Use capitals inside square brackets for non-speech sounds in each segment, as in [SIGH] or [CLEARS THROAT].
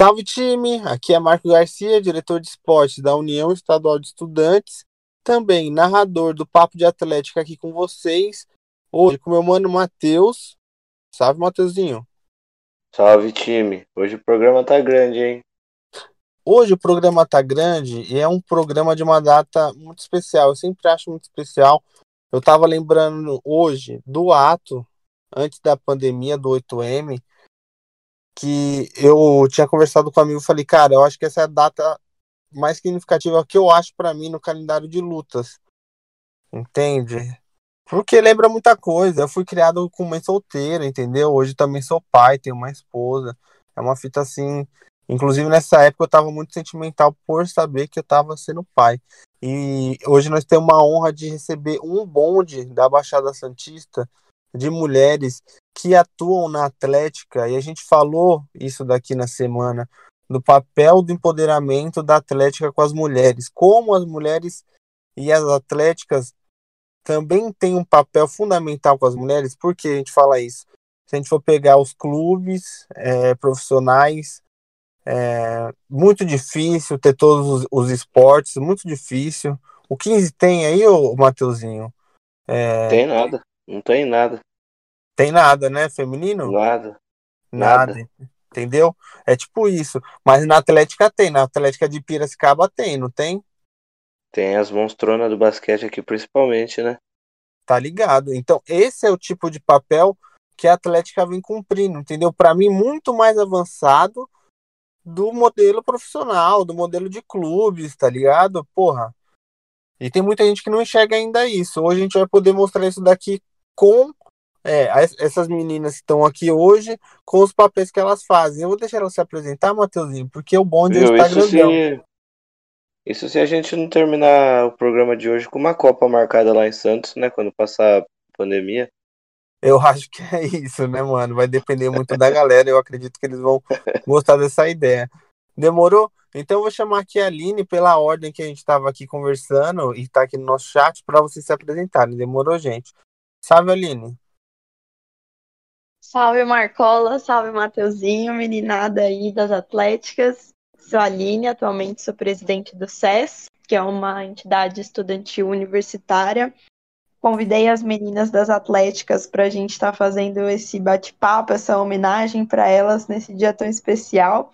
Salve time! Aqui é Marco Garcia, diretor de esportes da União Estadual de Estudantes, também narrador do Papo de Atlética aqui com vocês. Hoje com meu mano Matheus. Salve, Matheusinho. Salve time! Hoje o programa tá grande, hein? Hoje o programa tá grande e é um programa de uma data muito especial. Eu sempre acho muito especial. Eu tava lembrando hoje do ato antes da pandemia do 8M que eu tinha conversado com um amigo e falei, cara, eu acho que essa é a data mais significativa que eu acho para mim no calendário de lutas. Entende? Porque lembra muita coisa. Eu fui criado com mãe solteira, entendeu? Hoje também sou pai, tenho uma esposa. É uma fita assim. Inclusive nessa época eu tava muito sentimental por saber que eu tava sendo pai. E hoje nós temos uma honra de receber um bonde da Baixada Santista de mulheres que atuam na Atlética, e a gente falou isso daqui na semana, do papel do empoderamento da Atlética com as mulheres, como as mulheres e as atléticas também têm um papel fundamental com as mulheres, por que a gente fala isso? Se a gente for pegar os clubes é, profissionais, é muito difícil ter todos os, os, esportes, muito difícil. O 15 tem aí, ô Mateuzinho? É... Tem nada. Não tem nada. Tem nada, né? Feminino? Nada. Nada. nada. Entendeu? É tipo isso. Mas na Atlética tem. Na Atlética de Piracicaba tem, não tem? Tem as monstronas do basquete aqui, principalmente, né? Tá ligado. Então, esse é o tipo de papel que a Atlética vem cumprindo, entendeu? Para mim, muito mais avançado do modelo profissional, do modelo de clubes, tá ligado? Porra. E tem muita gente que não enxerga ainda isso. Hoje a gente vai poder mostrar isso daqui com é, essas meninas que estão aqui hoje, com os papéis que elas fazem. Eu vou deixar elas se apresentar, Matheusinho, porque o bonde Viu, está isso se, isso se a gente não terminar o programa de hoje com uma Copa marcada lá em Santos, né? Quando passar a pandemia. Eu acho que é isso, né, mano? Vai depender muito da galera. Eu acredito que eles vão gostar dessa ideia. Demorou? Então eu vou chamar aqui a Aline pela ordem que a gente estava aqui conversando e está aqui no nosso chat para vocês se apresentarem. Demorou, gente? Salve, Aline. Salve Marcola, salve Mateuzinho, meninada aí das Atléticas. Sou a Aline, atualmente sou presidente do SES, que é uma entidade estudantil universitária. Convidei as meninas das Atléticas para a gente estar tá fazendo esse bate-papo, essa homenagem para elas nesse dia tão especial.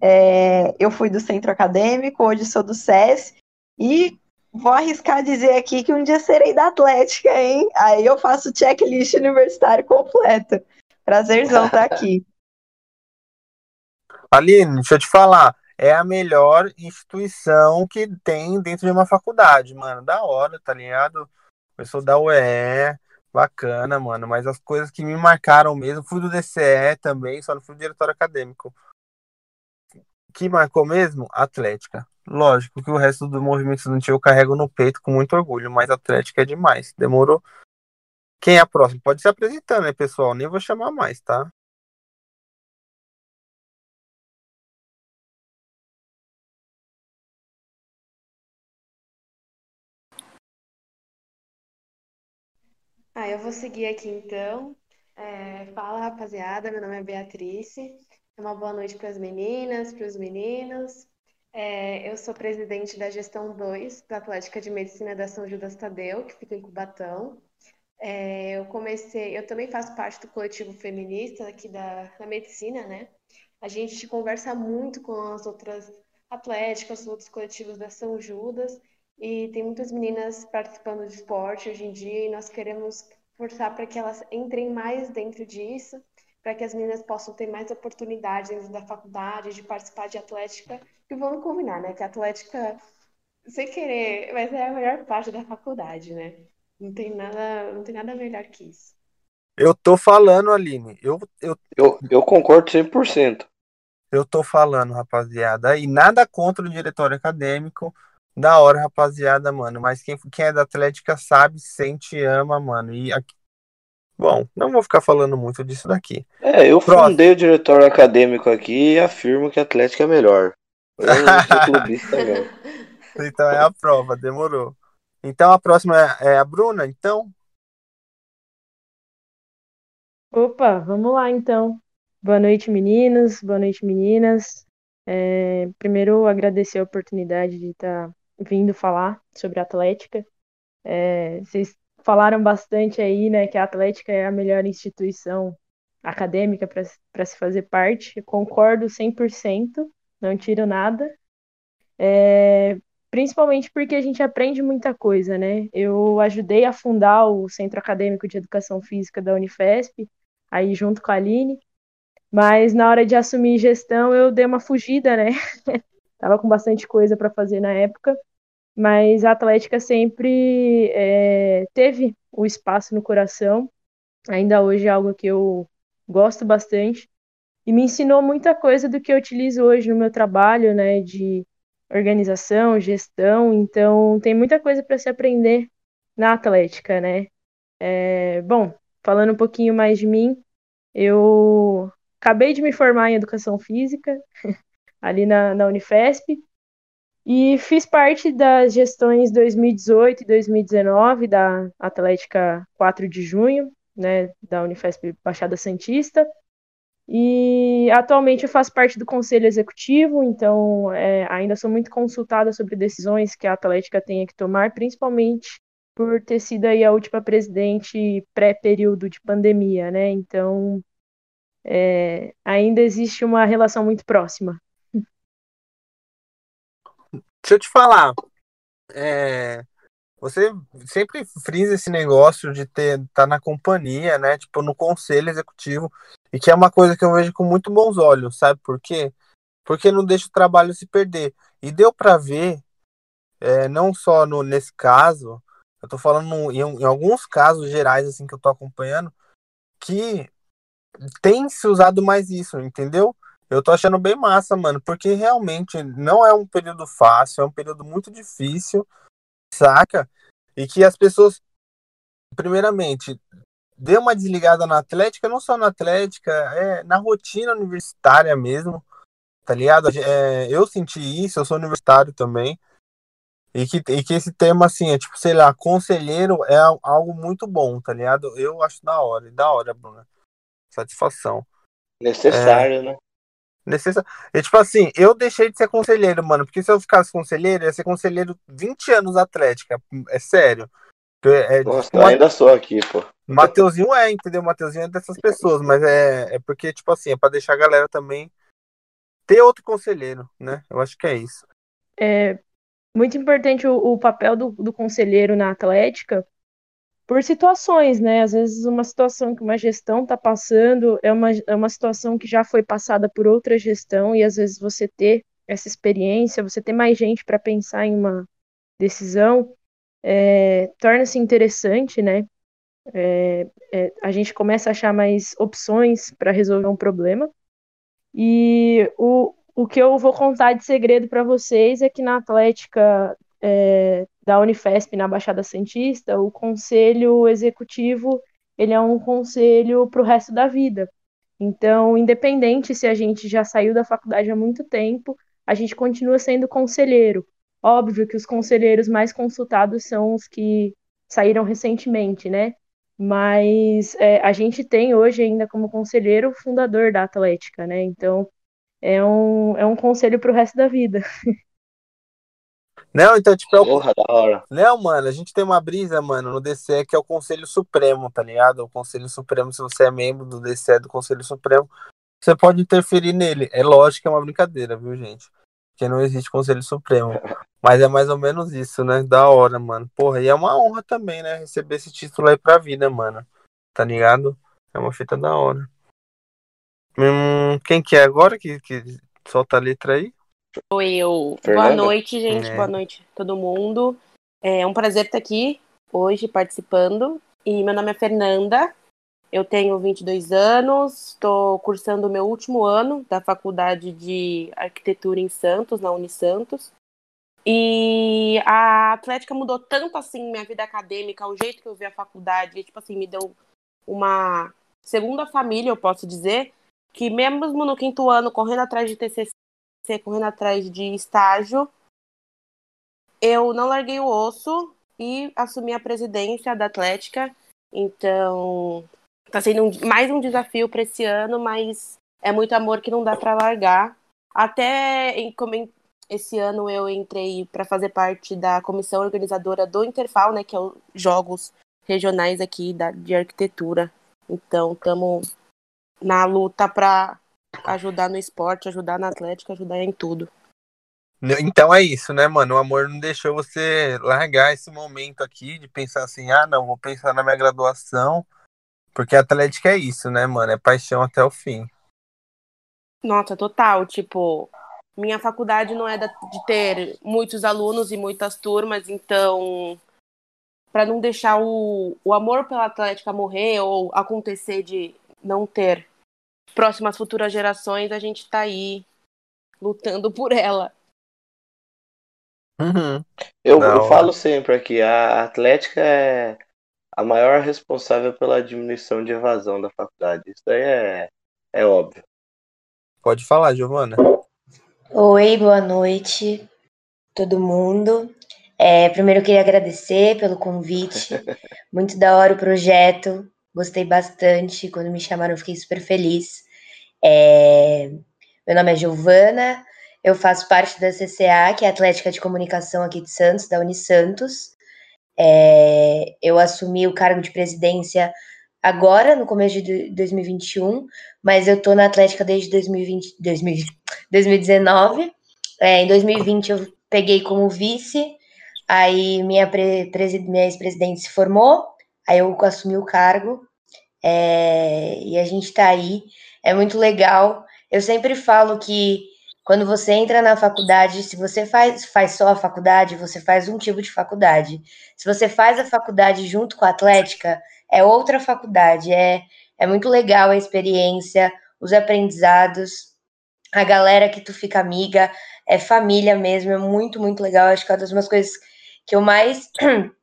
É, eu fui do centro acadêmico, hoje sou do SES, e vou arriscar dizer aqui que um dia serei da Atlética, hein? Aí eu faço checklist universitário completo. Prazerzão estar tá [LAUGHS] aqui. Aline, deixa eu te falar. É a melhor instituição que tem dentro de uma faculdade, mano. Da hora, tá ligado? Eu sou da UE, bacana, mano. Mas as coisas que me marcaram mesmo, fui do DCE também, só não fui do diretório acadêmico. Que marcou mesmo? Atlética. Lógico que o resto do movimento estudantil eu carrego no peito com muito orgulho, mas Atlética é demais. Demorou? Quem é a próxima? Pode se apresentando, né, pessoal? Nem vou chamar mais, tá? Ah, eu vou seguir aqui então. É, fala, rapaziada. Meu nome é Beatrice. Uma boa noite para as meninas, para os meninos. É, eu sou presidente da gestão 2 da Atlética de Medicina da São Judas Tadeu, que fica em Cubatão. É, eu comecei, eu também faço parte do coletivo feminista aqui da, da medicina, né? A gente conversa muito com as outras atléticas, os outros coletivos da São Judas, e tem muitas meninas participando de esporte hoje em dia, e nós queremos forçar para que elas entrem mais dentro disso, para que as meninas possam ter mais oportunidades dentro da faculdade, de participar de atlética, e vamos combinar, né? Que a atlética, sem querer, mas é a melhor parte da faculdade, né? Não tem nada, não tem nada melhor que isso. Eu tô falando, Aline. Eu, eu, eu, eu concordo 100%. Eu tô falando, rapaziada. E nada contra o diretório acadêmico. Da hora, rapaziada, mano. Mas quem, quem é da Atlética sabe, sente, ama, mano. E aqui... Bom, não vou ficar falando muito disso daqui. É, eu Próximo. fundei o diretório acadêmico aqui e afirmo que a Atlética é melhor. Eu não sou [LAUGHS] clubista, não. Então é a prova, demorou. Então a próxima é, é a Bruna, então? Opa, vamos lá então. Boa noite, meninos. Boa noite, meninas. É, primeiro, agradecer a oportunidade de estar vindo falar sobre a Atlética. É, vocês falaram bastante aí, né, que a Atlética é a melhor instituição acadêmica para se fazer parte. Eu concordo 100%, não tiro nada. É, principalmente porque a gente aprende muita coisa, né? Eu ajudei a fundar o Centro Acadêmico de Educação Física da Unifesp, aí junto com a Aline, mas na hora de assumir gestão eu dei uma fugida, né? [LAUGHS] Tava com bastante coisa para fazer na época, mas a Atlética sempre é, teve o espaço no coração, ainda hoje é algo que eu gosto bastante, e me ensinou muita coisa do que eu utilizo hoje no meu trabalho, né? De organização, gestão, então tem muita coisa para se aprender na Atlética, né? É, bom, falando um pouquinho mais de mim, eu acabei de me formar em Educação Física, [LAUGHS] ali na, na Unifesp, e fiz parte das gestões 2018 e 2019 da Atlética 4 de junho, né, da Unifesp Baixada Santista, e atualmente eu faço parte do conselho executivo, então é, ainda sou muito consultada sobre decisões que a Atlética tenha que tomar, principalmente por ter sido aí a última presidente pré-período de pandemia, né? Então é, ainda existe uma relação muito próxima. Deixa eu te falar. É, você sempre frisa esse negócio de ter tá na companhia, né? Tipo, no conselho executivo. E que é uma coisa que eu vejo com muito bons olhos, sabe por quê? Porque não deixa o trabalho se perder. E deu para ver, é, não só no, nesse caso, eu tô falando em, em, alguns casos gerais, assim, que eu tô acompanhando, que tem se usado mais isso, entendeu? Eu tô achando bem massa, mano, porque realmente não é um período fácil, é um período muito difícil, saca? E que as pessoas, primeiramente, dê uma desligada na Atlética, não só na Atlética, é na rotina universitária mesmo, tá ligado? É, eu senti isso, eu sou universitário também. E que, e que esse tema, assim, é tipo, sei lá, conselheiro é algo muito bom, tá ligado? Eu acho da hora, da hora, Bruna. Satisfação. Necessário, é, né? Necessário. E tipo assim, eu deixei de ser conselheiro, mano, porque se eu ficasse conselheiro, ia ser conselheiro 20 anos atlética. É sério. É, Nossa, tipo, ainda sou aqui, pô. Mateuzinho é, entendeu? Mateuzinho é dessas pessoas, mas é, é porque, tipo assim, é pra deixar a galera também ter outro conselheiro, né? Eu acho que é isso. É muito importante o, o papel do, do conselheiro na atlética por situações, né? Às vezes uma situação que uma gestão está passando é uma, é uma situação que já foi passada por outra gestão e às vezes você ter essa experiência, você ter mais gente para pensar em uma decisão, é, torna-se interessante, né? É, é, a gente começa a achar mais opções para resolver um problema. E o, o que eu vou contar de segredo para vocês é que na Atlética é, da Unifesp, na Baixada Santista, o conselho executivo ele é um conselho para o resto da vida. Então, independente se a gente já saiu da faculdade há muito tempo, a gente continua sendo conselheiro. Óbvio que os conselheiros mais consultados são os que saíram recentemente, né? Mas é, a gente tem hoje ainda como conselheiro o fundador da Atlética, né? Então é um, é um conselho para o resto da vida. [LAUGHS] Não, então, tipo, é o... Porra, da hora. Não, mano, a gente tem uma brisa, mano, no DCE que é o Conselho Supremo, tá ligado? O Conselho Supremo, se você é membro do DCE do Conselho Supremo, você pode interferir nele. É lógico que é uma brincadeira, viu, gente? Porque não existe Conselho Supremo. [LAUGHS] Mas é mais ou menos isso, né? Da hora, mano. Porra, e é uma honra também, né? Receber esse título aí pra vida, mano. Tá ligado? É uma fita da hora. Hum, quem que é agora que, que solta a letra aí? Sou eu. Fernanda? Boa noite, gente. É. Boa noite, todo mundo. É um prazer estar aqui hoje participando. E meu nome é Fernanda. Eu tenho 22 anos, estou cursando o meu último ano da Faculdade de Arquitetura em Santos, na Unisantos. E a Atlética mudou tanto assim minha vida acadêmica, o jeito que eu vi a faculdade, tipo assim, me deu uma segunda família, eu posso dizer, que mesmo no quinto ano, correndo atrás de TCC, correndo atrás de estágio, eu não larguei o osso e assumi a presidência da Atlética. Então, tá sendo um, mais um desafio para esse ano, mas é muito amor que não dá para largar. Até em, esse ano eu entrei para fazer parte da comissão organizadora do Interfal, né, que é os jogos regionais aqui da, de arquitetura. Então, estamos na luta para ajudar no esporte, ajudar na atlética, ajudar em tudo. Então é isso, né, mano? O amor não deixou você largar esse momento aqui de pensar assim, ah, não, vou pensar na minha graduação, porque a atlética é isso, né, mano? É paixão até o fim. Nossa, total. Tipo, minha faculdade não é de ter muitos alunos e muitas turmas, então, para não deixar o, o amor pela atlética morrer ou acontecer de não ter próximas futuras gerações, a gente tá aí lutando por ela. Uhum. Eu, eu falo sempre aqui, a Atlética é a maior responsável pela diminuição de evasão da faculdade. Isso aí é, é óbvio. Pode falar, Giovana. Oi, boa noite, todo mundo. É, primeiro eu queria agradecer pelo convite. [LAUGHS] Muito da hora o projeto. Gostei bastante. Quando me chamaram, fiquei super feliz. É, meu nome é Giovana, eu faço parte da CCA, que é Atlética de Comunicação aqui de Santos, da Unisantos. É, eu assumi o cargo de presidência agora, no começo de 2021, mas eu estou na Atlética desde 2020, 2019. [LAUGHS] É, em 2020 eu peguei como vice, aí minha, minha ex-presidente se formou, aí eu assumi o cargo, é, e a gente está aí. É muito legal. Eu sempre falo que quando você entra na faculdade, se você faz, faz só a faculdade, você faz um tipo de faculdade. Se você faz a faculdade junto com a Atlética, é outra faculdade. É, é muito legal a experiência, os aprendizados, a galera que tu fica amiga, é família mesmo, é muito, muito legal. Acho que uma das coisas que eu mais [CLEARS THROAT]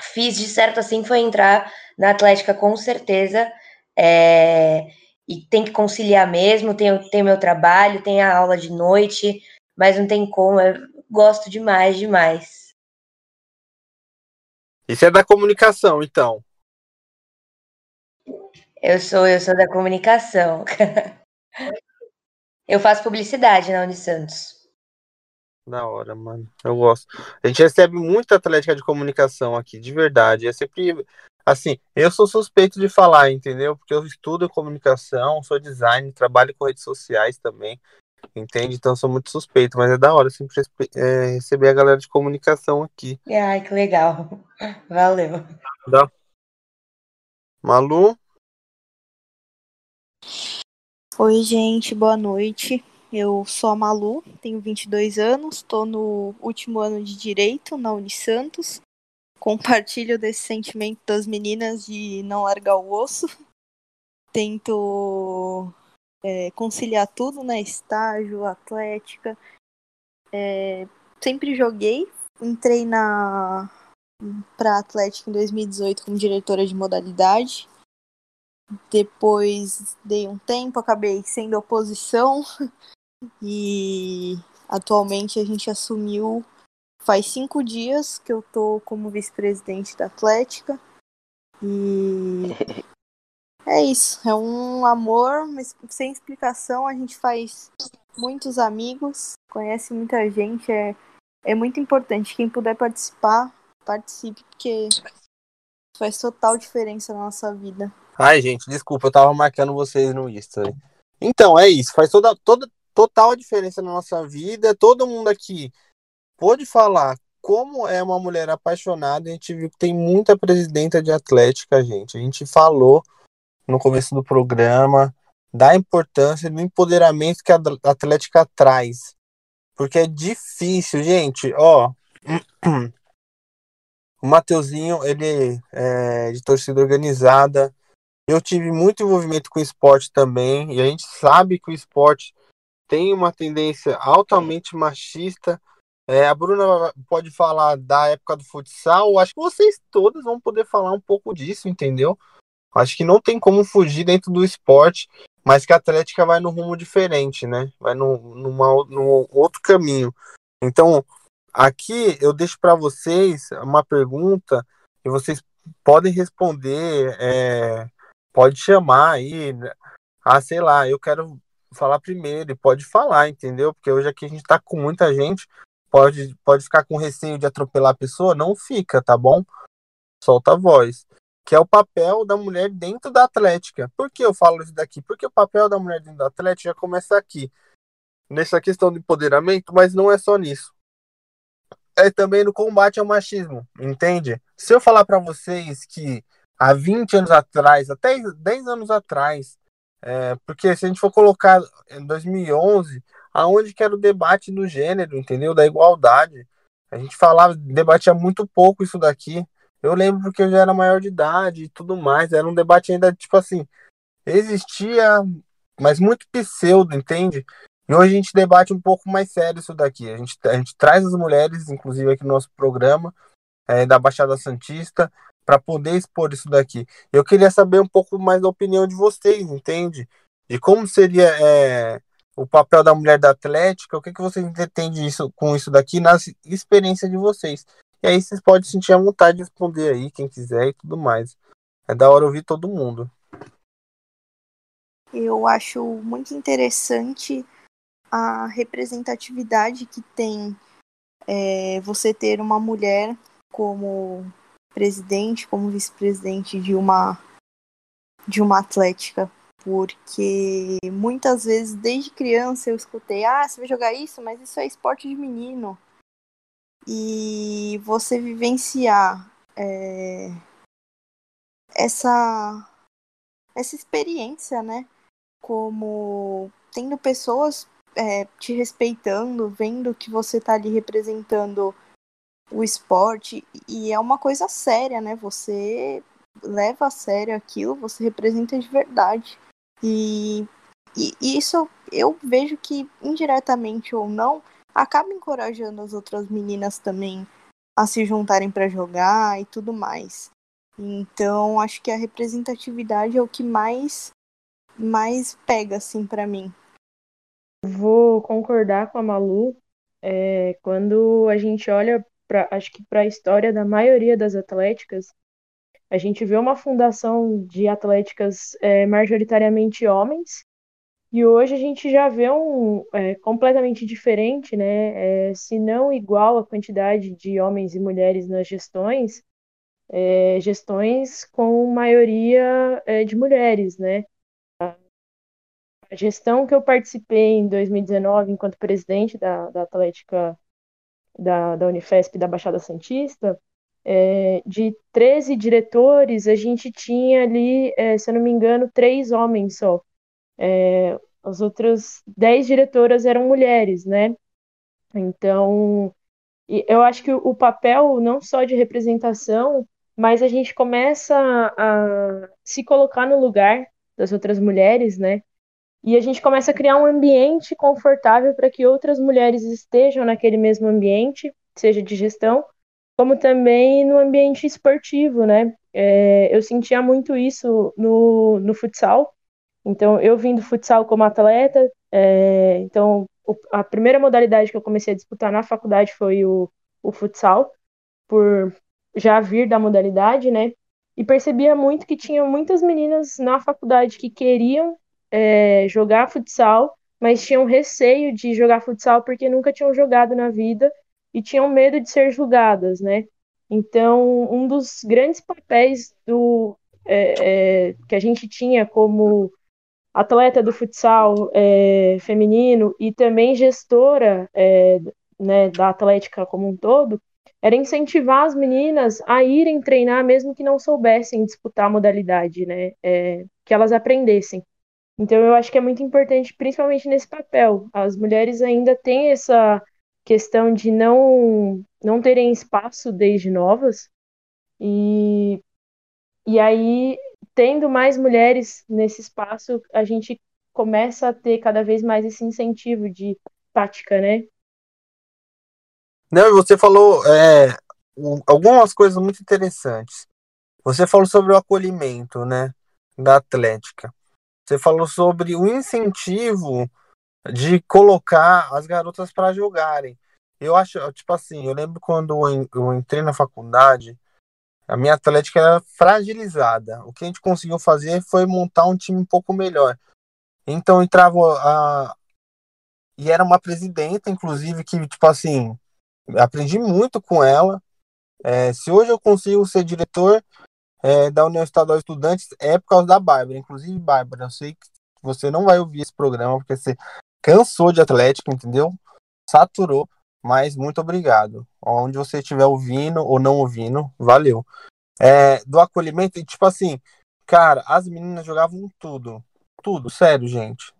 fiz de certo assim foi entrar na Atlética com certeza. É, e tem que conciliar mesmo, tem, tem meu trabalho, tem a aula de noite, mas não tem como, eu gosto demais, demais. Isso é da comunicação, então. Eu sou, eu sou da comunicação. [LAUGHS] eu faço publicidade na Unisantos. Da hora, mano. Eu gosto. A gente recebe muita atlética de comunicação aqui, de verdade. É sempre Assim, eu sou suspeito de falar, entendeu? Porque eu estudo comunicação, sou design, trabalho com redes sociais também, entende? Então sou muito suspeito, mas é da hora sempre é, receber a galera de comunicação aqui. Ai, que legal. Valeu. Dá. Malu? Oi, gente, boa noite. Eu sou a Malu, tenho 22 anos, estou no último ano de Direito na Unisantos compartilho desse sentimento das meninas de não largar o osso. Tento é, conciliar tudo, né? Estágio, atlética. É, sempre joguei. Entrei na para Atlética em 2018 como diretora de modalidade. Depois dei um tempo, acabei sendo oposição [LAUGHS] e atualmente a gente assumiu Faz cinco dias que eu tô como vice-presidente da Atlética. E é isso. É um amor, sem explicação. A gente faz muitos amigos, conhece muita gente. É, é muito importante. Quem puder participar, participe, porque faz total diferença na nossa vida. Ai, gente, desculpa, eu tava marcando vocês no Insta. Então, é isso. Faz toda, toda total diferença na nossa vida. Todo mundo aqui pôde falar como é uma mulher apaixonada. A gente viu que tem muita presidenta de Atlética, gente. A gente falou no começo do programa da importância do empoderamento que a Atlética traz. Porque é difícil, gente. Ó, [CLEARS THROAT] o Mateuzinho, ele é de torcida organizada. Eu tive muito envolvimento com esporte também. E a gente sabe que o esporte tem uma tendência altamente machista é, a Bruna pode falar da época do futsal. Acho que vocês todas vão poder falar um pouco disso, entendeu? Acho que não tem como fugir dentro do esporte, mas que a Atlética vai num rumo diferente, né? Vai no, numa, num outro caminho. Então, aqui eu deixo para vocês uma pergunta e vocês podem responder, é, pode chamar aí, ah, sei lá, eu quero falar primeiro e pode falar, entendeu? Porque hoje aqui a gente tá com muita gente, pode, pode ficar com receio de atropelar a pessoa, não fica, tá bom? Solta a voz. Que é o papel da mulher dentro da atlética. Por que eu falo isso daqui? Porque o papel da mulher dentro da atlética já começa aqui. Nessa questão do empoderamento, mas não é só nisso. É também no combate ao machismo, entende? Se eu falar para vocês que há 20 anos atrás, até 10 anos atrás, é, porque se a gente for colocar em 2011, aonde que era o debate do gênero, entendeu? Da igualdade. A gente falava, debatia muito pouco isso daqui. Eu lembro porque eu já era maior de idade e tudo mais. Era um debate ainda, tipo assim, existia, mas muito pseudo, entende? E hoje a gente debate um pouco mais sério isso daqui. A gente, a gente traz as mulheres, inclusive aqui no nosso programa, é, da Baixada Santista, para poder expor isso daqui. Eu queria saber um pouco mais da opinião de vocês, entende? De como seria é, o papel da mulher da Atlética, o que, que vocês entendem isso, com isso daqui na experiência de vocês. E aí vocês podem sentir a vontade de responder aí, quem quiser e tudo mais. É da hora ouvir todo mundo. Eu acho muito interessante a representatividade que tem é, você ter uma mulher como presidente, como vice-presidente de uma de uma atlética, porque muitas vezes desde criança eu escutei, ah, você vai jogar isso, mas isso é esporte de menino. E você vivenciar é, essa essa experiência, né? Como tendo pessoas é, te respeitando, vendo que você tá ali representando o esporte e é uma coisa séria, né? Você leva a sério aquilo, você representa de verdade. E, e, isso eu vejo que, indiretamente ou não, acaba encorajando as outras meninas também a se juntarem para jogar e tudo mais. Então, acho que a representatividade é o que mais mais pega assim para mim. Vou concordar com a Malu. É, quando a gente olha pra, acho que para a história da maioria das atléticas, a gente vê uma fundação de atléticas é, majoritariamente homens, e hoje a gente já vê um é, completamente diferente, né? É, se não igual a quantidade de homens e mulheres nas gestões, é, gestões com maioria é, de mulheres, né? A gestão que eu participei em 2019 enquanto presidente da, da Atlética da, da Unifesp da Baixada Santista, é, de 13 diretores, a gente tinha ali, é, se eu não me engano, três homens só. É, as outras 10 diretoras eram mulheres, né? Então, eu acho que o papel não só de representação, mas a gente começa a se colocar no lugar das outras mulheres, né? E a gente começa a criar um ambiente confortável para que outras mulheres estejam naquele mesmo ambiente, seja de gestão, como também no ambiente esportivo, né? É, eu sentia muito isso no, no futsal. Então, eu vim do futsal como atleta. É, então, a primeira modalidade que eu comecei a disputar na faculdade foi o, o futsal, por já vir da modalidade, né? E percebia muito que tinha muitas meninas na faculdade que queriam é, jogar futsal, mas tinham receio de jogar futsal porque nunca tinham jogado na vida e tinham medo de ser julgadas, né? Então, um dos grandes papéis do, é, é, que a gente tinha como atleta do futsal é, feminino e também gestora é, né, da Atlética como um todo, era incentivar as meninas a irem treinar, mesmo que não soubessem disputar a modalidade, né? É, que elas aprendessem. Então eu acho que é muito importante, principalmente nesse papel. As mulheres ainda têm essa questão de não não terem espaço desde novas e e aí tendo mais mulheres nesse espaço, a gente começa a ter cada vez mais esse incentivo de tática, né? Não, você falou é, algumas coisas muito interessantes. Você falou sobre o acolhimento, né, da Atlética. Você falou sobre o incentivo de colocar as garotas para jogarem. Eu acho, tipo assim, eu lembro quando eu entrei na faculdade, a minha atlética era fragilizada. O que a gente conseguiu fazer foi montar um time um pouco melhor. Então entrava a. E era uma presidenta, inclusive, que, tipo assim, aprendi muito com ela. É, se hoje eu consigo ser diretor é, da União Estadual de Estudantes, é por causa da Bárbara. Inclusive, Bárbara, eu sei que você não vai ouvir esse programa, porque você cansou de Atlético, entendeu? Saturou, mas muito obrigado. Onde você estiver ouvindo ou não ouvindo, valeu. É, do acolhimento, e tipo assim, cara, as meninas jogavam tudo. Tudo, sério, gente.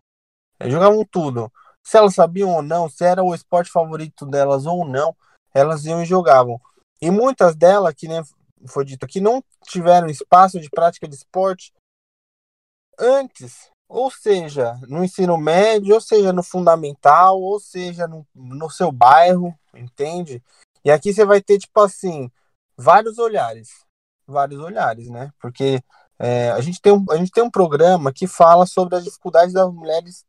É, jogavam tudo. Se elas sabiam ou não, se era o esporte favorito delas ou não, elas iam e jogavam. E muitas delas, que nem foi dito aqui, não tiveram espaço de prática de esporte antes ou seja, no ensino médio, ou seja, no fundamental, ou seja, no, no seu bairro, entende? E aqui você vai ter, tipo assim, vários olhares. Vários olhares, né? Porque é, a, gente tem um, a gente tem um programa que fala sobre as dificuldades das mulheres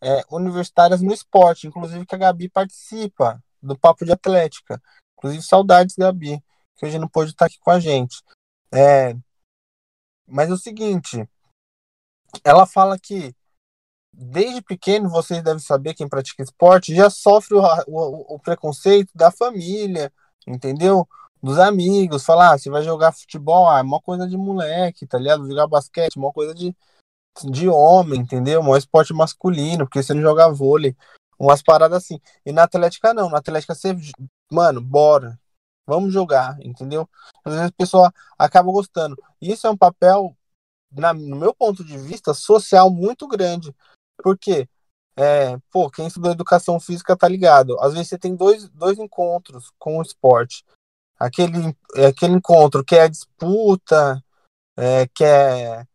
é, universitárias no esporte, inclusive que a Gabi participa do Papo de Atlética. Inclusive, saudades, Gabi, que hoje não pôde estar aqui com a gente. É, mas é o seguinte, ela fala que desde pequeno vocês devem saber quem pratica esporte já sofre o, o, o preconceito da família, entendeu? Dos amigos, falar, ah, você vai jogar futebol, ah, é uma coisa de moleque, tá ligado? Jogar basquete, uma coisa de, de homem, entendeu? Um esporte masculino, porque você não joga vôlei, umas paradas assim. E na Atlética não, na Atlética você, mano, bora, vamos jogar, entendeu? Às vezes a pessoa acaba gostando. Isso é um papel na, no meu ponto de vista, social muito grande. Porque, é, pô, quem estudou educação física tá ligado. Às vezes você tem dois, dois encontros com o esporte. Aquele, aquele encontro que é a disputa, é, que é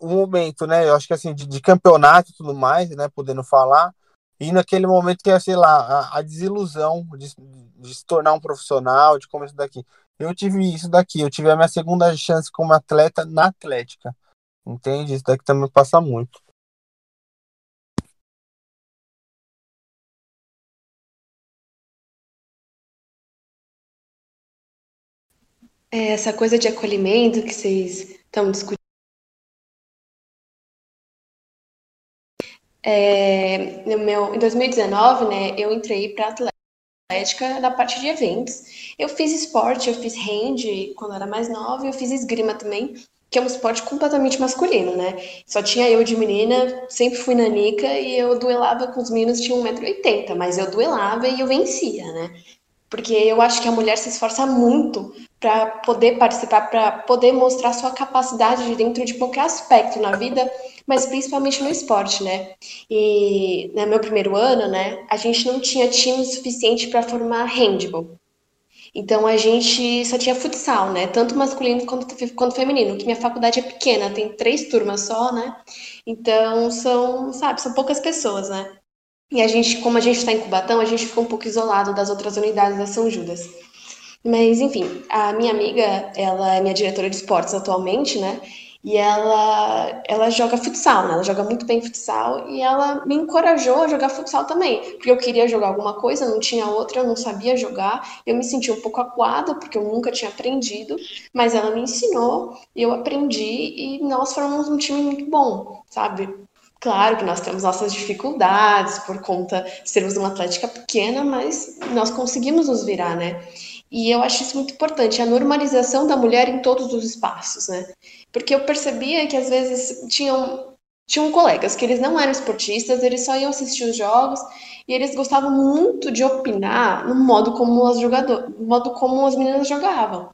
um momento, né? Eu acho que assim, de, de campeonato e tudo mais, né? Podendo falar. E naquele momento que é, sei lá, a, a desilusão de, de, se tornar um profissional, de começar daqui. Eu tive isso daqui, eu tive a minha segunda chance como atleta na Atlética. Entende? Isso daqui também passa muito. É, essa coisa de acolhimento que vocês estão discutindo. É, no meu, em 2019, né, eu entrei para Atlética na parte de eventos. Eu fiz esporte, eu fiz hand quando era mais nova, eu fiz esgrima também, que é um esporte completamente masculino, né? Só tinha eu de menina, sempre fui nanica e eu duelava com os meninos, tinha 1,80m, mas eu duelava e eu vencia, né? Porque eu acho que a mulher se esforça muito para poder participar, para poder mostrar sua capacidade dentro de qualquer aspecto na vida, mas principalmente no esporte, né? E no meu primeiro ano, né, a gente não tinha time suficiente para formar handball. Então a gente só tinha futsal, né? Tanto masculino quanto, quanto feminino, que minha faculdade é pequena, tem três turmas só, né? Então são, sabe, são poucas pessoas, né? E a gente, como a gente está em Cubatão, a gente ficou um pouco isolado das outras unidades da São Judas. Mas, enfim, a minha amiga, ela é minha diretora de esportes atualmente, né? E ela, ela joga futsal, né? Ela joga muito bem futsal e ela me encorajou a jogar futsal também, porque eu queria jogar alguma coisa, não tinha outra, eu não sabia jogar. Eu me senti um pouco acuada, porque eu nunca tinha aprendido, mas ela me ensinou, eu aprendi e nós formamos um time muito bom, sabe? Claro que nós temos nossas dificuldades por conta de sermos uma atlética pequena, mas nós conseguimos nos virar, né? E eu acho isso muito importante, a normalização da mulher em todos os espaços, né? Porque eu percebia que às vezes tinham, tinham colegas que eles não eram esportistas, eles só iam assistir os jogos e eles gostavam muito de opinar no modo como as jogadores, no modo como as meninas jogavam.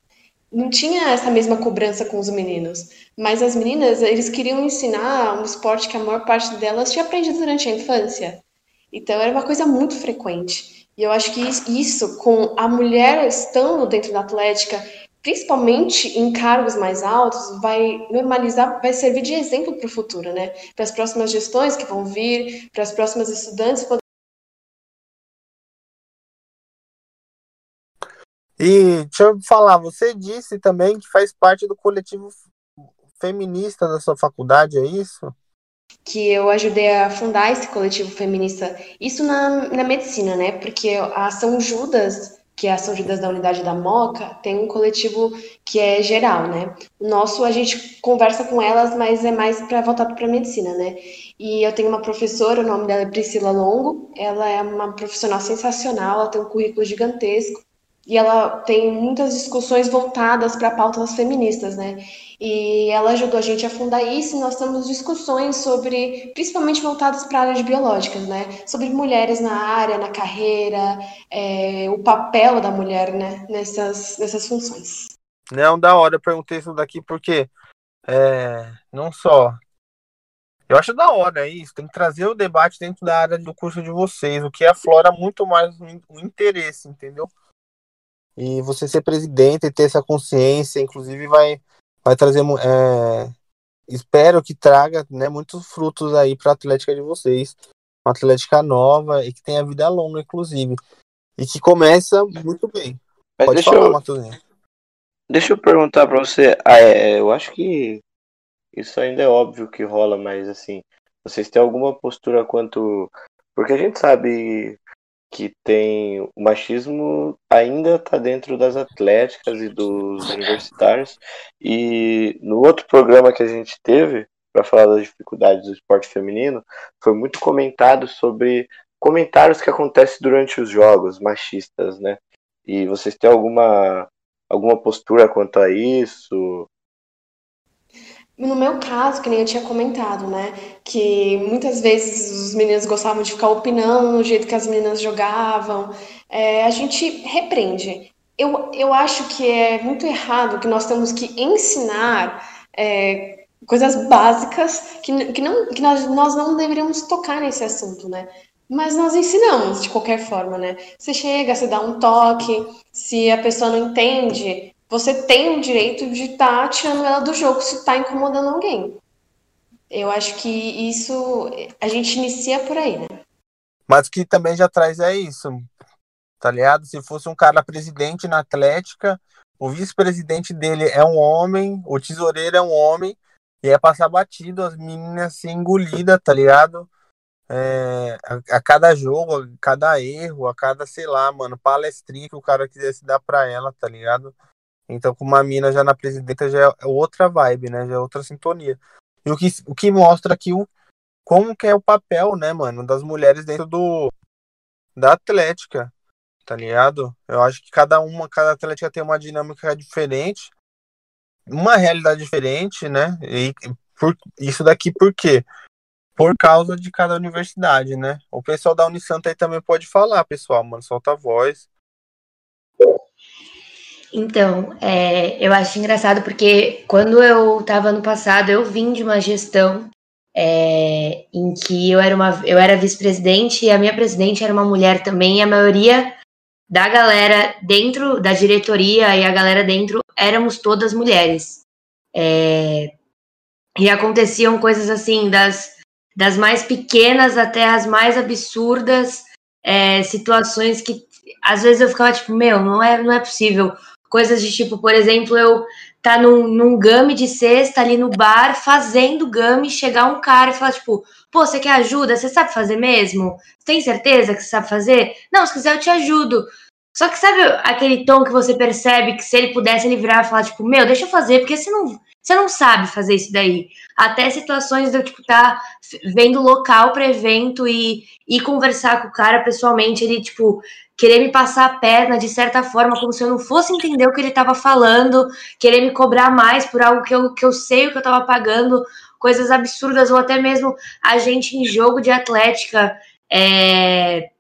Não tinha essa mesma cobrança com os meninos, mas as meninas, eles queriam ensinar um esporte que a maior parte delas tinha aprendido durante a infância. Então era uma coisa muito frequente. E eu acho que isso, com a mulher estando dentro da Atlética, principalmente em cargos mais altos, vai normalizar, vai servir de exemplo para o futuro, né? Para as próximas gestões que vão vir, para as próximas estudantes. E deixa eu falar, você disse também que faz parte do coletivo feminista da sua faculdade, é isso? Que eu ajudei a fundar esse coletivo feminista, isso na, na medicina, né? Porque a São Judas que é a São Judas da Unidade da Moca, tem um coletivo que é geral, né? O nosso, a gente conversa com elas, mas é mais para voltado para medicina, né? E eu tenho uma professora, o nome dela é Priscila Longo, ela é uma profissional sensacional, ela tem um currículo gigantesco, e ela tem muitas discussões voltadas para pautas feministas, né? E ela ajudou a gente a fundar isso e nós temos discussões sobre, principalmente voltadas para áreas biológicas, né? Sobre mulheres na área, na carreira, é, o papel da mulher, né? Nessas, nessas funções. Não, da hora, eu perguntei isso daqui porque é, não só. Eu acho da hora isso, tem que trazer o debate dentro da área do curso de vocês, o que aflora muito mais o interesse, entendeu? E você ser presidente e ter essa consciência, inclusive, vai, vai trazer. É, espero que traga né, muitos frutos aí para a Atlética de vocês. Uma Atlética nova e que tenha vida longa, inclusive. E que começa muito bem. Mas Pode falar, eu, Matuzinho. Deixa eu perguntar para você. Ah, é, eu acho que isso ainda é óbvio que rola, mas assim, vocês têm alguma postura quanto. Porque a gente sabe que tem o machismo ainda está dentro das atléticas e dos universitários. E no outro programa que a gente teve para falar das dificuldades do esporte feminino, foi muito comentado sobre comentários que acontecem durante os jogos machistas, né? E vocês têm alguma alguma postura quanto a isso? No meu caso, que nem eu tinha comentado, né? Que muitas vezes os meninos gostavam de ficar opinando no jeito que as meninas jogavam. É, a gente repreende. Eu, eu acho que é muito errado que nós temos que ensinar é, coisas básicas que, que, não, que nós, nós não deveríamos tocar nesse assunto, né? Mas nós ensinamos de qualquer forma, né? Você chega, você dá um toque, se a pessoa não entende, você tem o direito de estar tá tirando ela do jogo se está incomodando alguém. Eu acho que isso a gente inicia por aí, né? Mas o que também já traz é isso, tá ligado? Se fosse um cara presidente na Atlética, o vice-presidente dele é um homem, o tesoureiro é um homem, e é passar batido, as meninas se engolidas, tá ligado? É, a, a, cada jogo, a cada erro, a cada, sei lá, mano, palestrinha que o cara quisesse dar pra ela, tá ligado? Então, com uma mina já na presidenta já é outra vibe, né? Já é outra sintonia. E o que, o que mostra aqui o, como que é o papel, né, mano, das mulheres dentro do da Atlética, tá ligado? Eu acho que cada uma, cada Atlética tem uma dinâmica diferente, uma realidade diferente, né? E por, isso daqui por quê? Por causa de cada universidade, né? O pessoal da Unisanta aí também pode falar, pessoal, mano, solta a voz. Então, é, eu acho engraçado porque quando eu estava no passado, eu vim de uma gestão é, em que eu era, uma, eu era vice-presidente e a minha presidente era uma mulher também, e a maioria da galera dentro da diretoria e a galera dentro éramos todas mulheres. É, e aconteciam coisas assim, das, das mais pequenas até as mais absurdas, é, situações que às vezes eu ficava tipo, meu, não é, não é possível Coisas de tipo, por exemplo, eu tá num, num game de cesta ali no bar, fazendo game, chegar um cara e falar, tipo, pô, você quer ajuda? Você sabe fazer mesmo? Tem certeza que você sabe fazer? Não, se quiser eu te ajudo. Só que sabe aquele tom que você percebe que se ele pudesse ele e falar, tipo, meu, deixa eu fazer, porque você não, você não sabe fazer isso daí. Até situações de eu, tipo, tá vendo local para evento e, e conversar com o cara pessoalmente, ele, tipo, querer me passar a perna de certa forma, como se eu não fosse entender o que ele estava falando, querer me cobrar mais por algo que eu, que eu sei o que eu estava pagando, coisas absurdas, ou até mesmo a gente em jogo de atlética, é,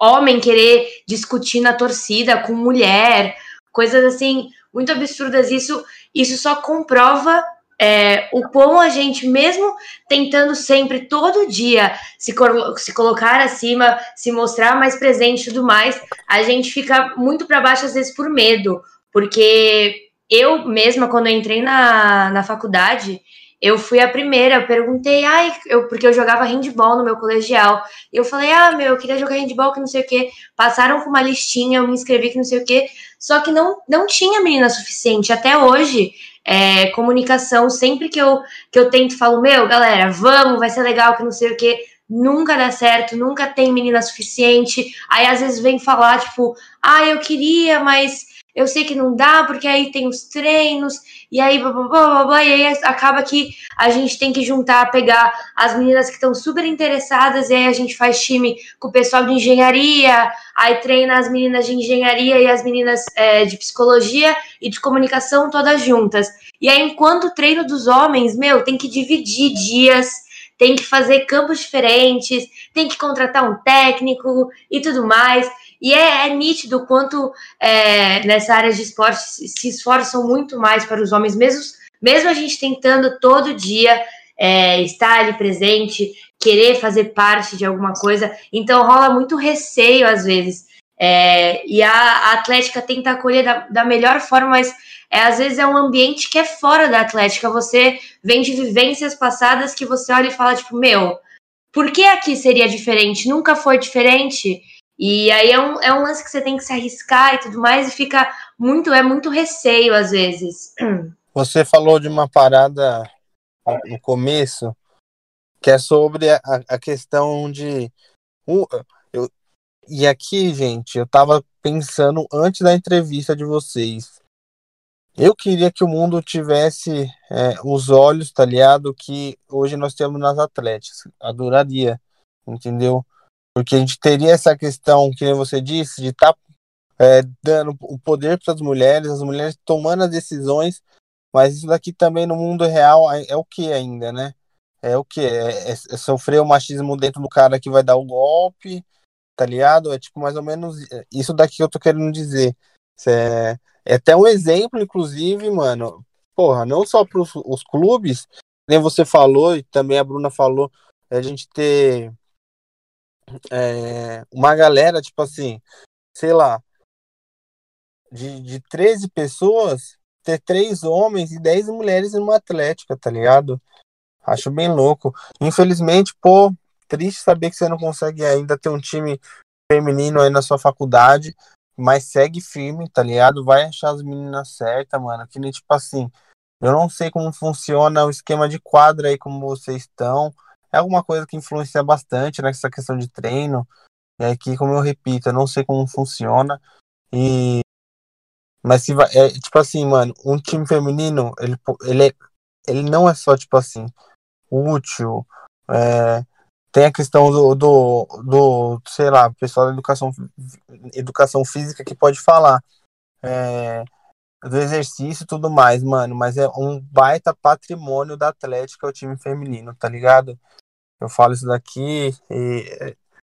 homem querer discutir na torcida com mulher, coisas assim muito absurdas. Isso, isso só comprova é, o quão a gente, mesmo tentando sempre, todo dia, se, se colocar acima, se mostrar mais presente e tudo mais, a gente fica muito para baixo, às vezes, por medo. Porque eu mesma, quando eu entrei na, na faculdade, eu fui a primeira, eu perguntei, ai, eu, porque eu jogava handball no meu colegial. E eu falei, ah, meu, eu queria jogar handball, que não sei o quê. Passaram com uma listinha, eu me inscrevi, que não sei o quê. Só que não, não tinha menina suficiente. Até hoje, é, comunicação, sempre que eu, que eu tento, falo, meu, galera, vamos, vai ser legal, que não sei o quê. nunca dá certo, nunca tem menina suficiente. Aí às vezes vem falar, tipo, ah, eu queria, mas eu sei que não dá, porque aí tem os treinos, e aí blá, blá, blá, blá, e aí acaba que a gente tem que juntar, pegar as meninas que estão super interessadas, e aí a gente faz time com o pessoal de engenharia, aí treina as meninas de engenharia e as meninas é, de psicologia e de comunicação todas juntas. E aí, enquanto o treino dos homens, meu, tem que dividir dias, tem que fazer campos diferentes, tem que contratar um técnico e tudo mais. E é, é nítido quanto é, nessa área de esporte se esforçam muito mais para os homens, mesmo, mesmo a gente tentando todo dia é, estar ali presente, querer fazer parte de alguma coisa. Então rola muito receio às vezes. É, e a, a, Atlética tenta acolher da, da melhor forma, mas é, às vezes é um ambiente que é fora da Atlética. Você vem de vivências passadas que você olha e fala, tipo, meu, por que aqui seria diferente? Nunca foi diferente. E aí é um, é um lance que você tem que se arriscar e tudo mais, e fica muito, é muito receio às vezes. Você falou de uma parada no começo, que é sobre a, a questão de. Uh, eu, e aqui, gente, eu tava pensando antes da entrevista de vocês. Eu queria que o mundo tivesse é, os olhos, tá ligado? Que hoje nós temos nas atletas. Adoraria, entendeu? Porque a gente teria essa questão, que você disse, de estar tá, é, dando o poder para as mulheres, as mulheres tomando as decisões, mas isso daqui também no mundo real é, é o que ainda, né? É o que? É, é, é, sofrer o machismo dentro do cara que vai dar o golpe, tá ligado? É tipo mais ou menos isso daqui que eu tô querendo dizer. É, é até um exemplo, inclusive, mano. Porra, não só para os clubes, nem você falou, e também a Bruna falou, a gente ter é, uma galera, tipo assim, sei lá, de, de 13 pessoas, ter três homens e 10 mulheres numa atlética, tá ligado? Acho bem louco. Infelizmente, pô, triste saber que você não consegue ainda ter um time feminino aí na sua faculdade, mas segue firme, tá ligado? Vai achar as meninas certas, mano. Que nem tipo assim, eu não sei como funciona o esquema de quadra aí, como vocês estão é alguma coisa que influencia bastante nessa questão de treino. É que, como eu repito, eu não sei como funciona. E mas se vai, é, tipo assim, mano, um time feminino, ele, ele, é, ele não é só, tipo assim, útil. É, tem a questão do, do, do, sei lá, pessoal da educação, educação física que pode falar. É, do exercício e tudo mais, mano. Mas é um baita patrimônio da Atlética o time feminino, tá ligado? Eu falo isso daqui e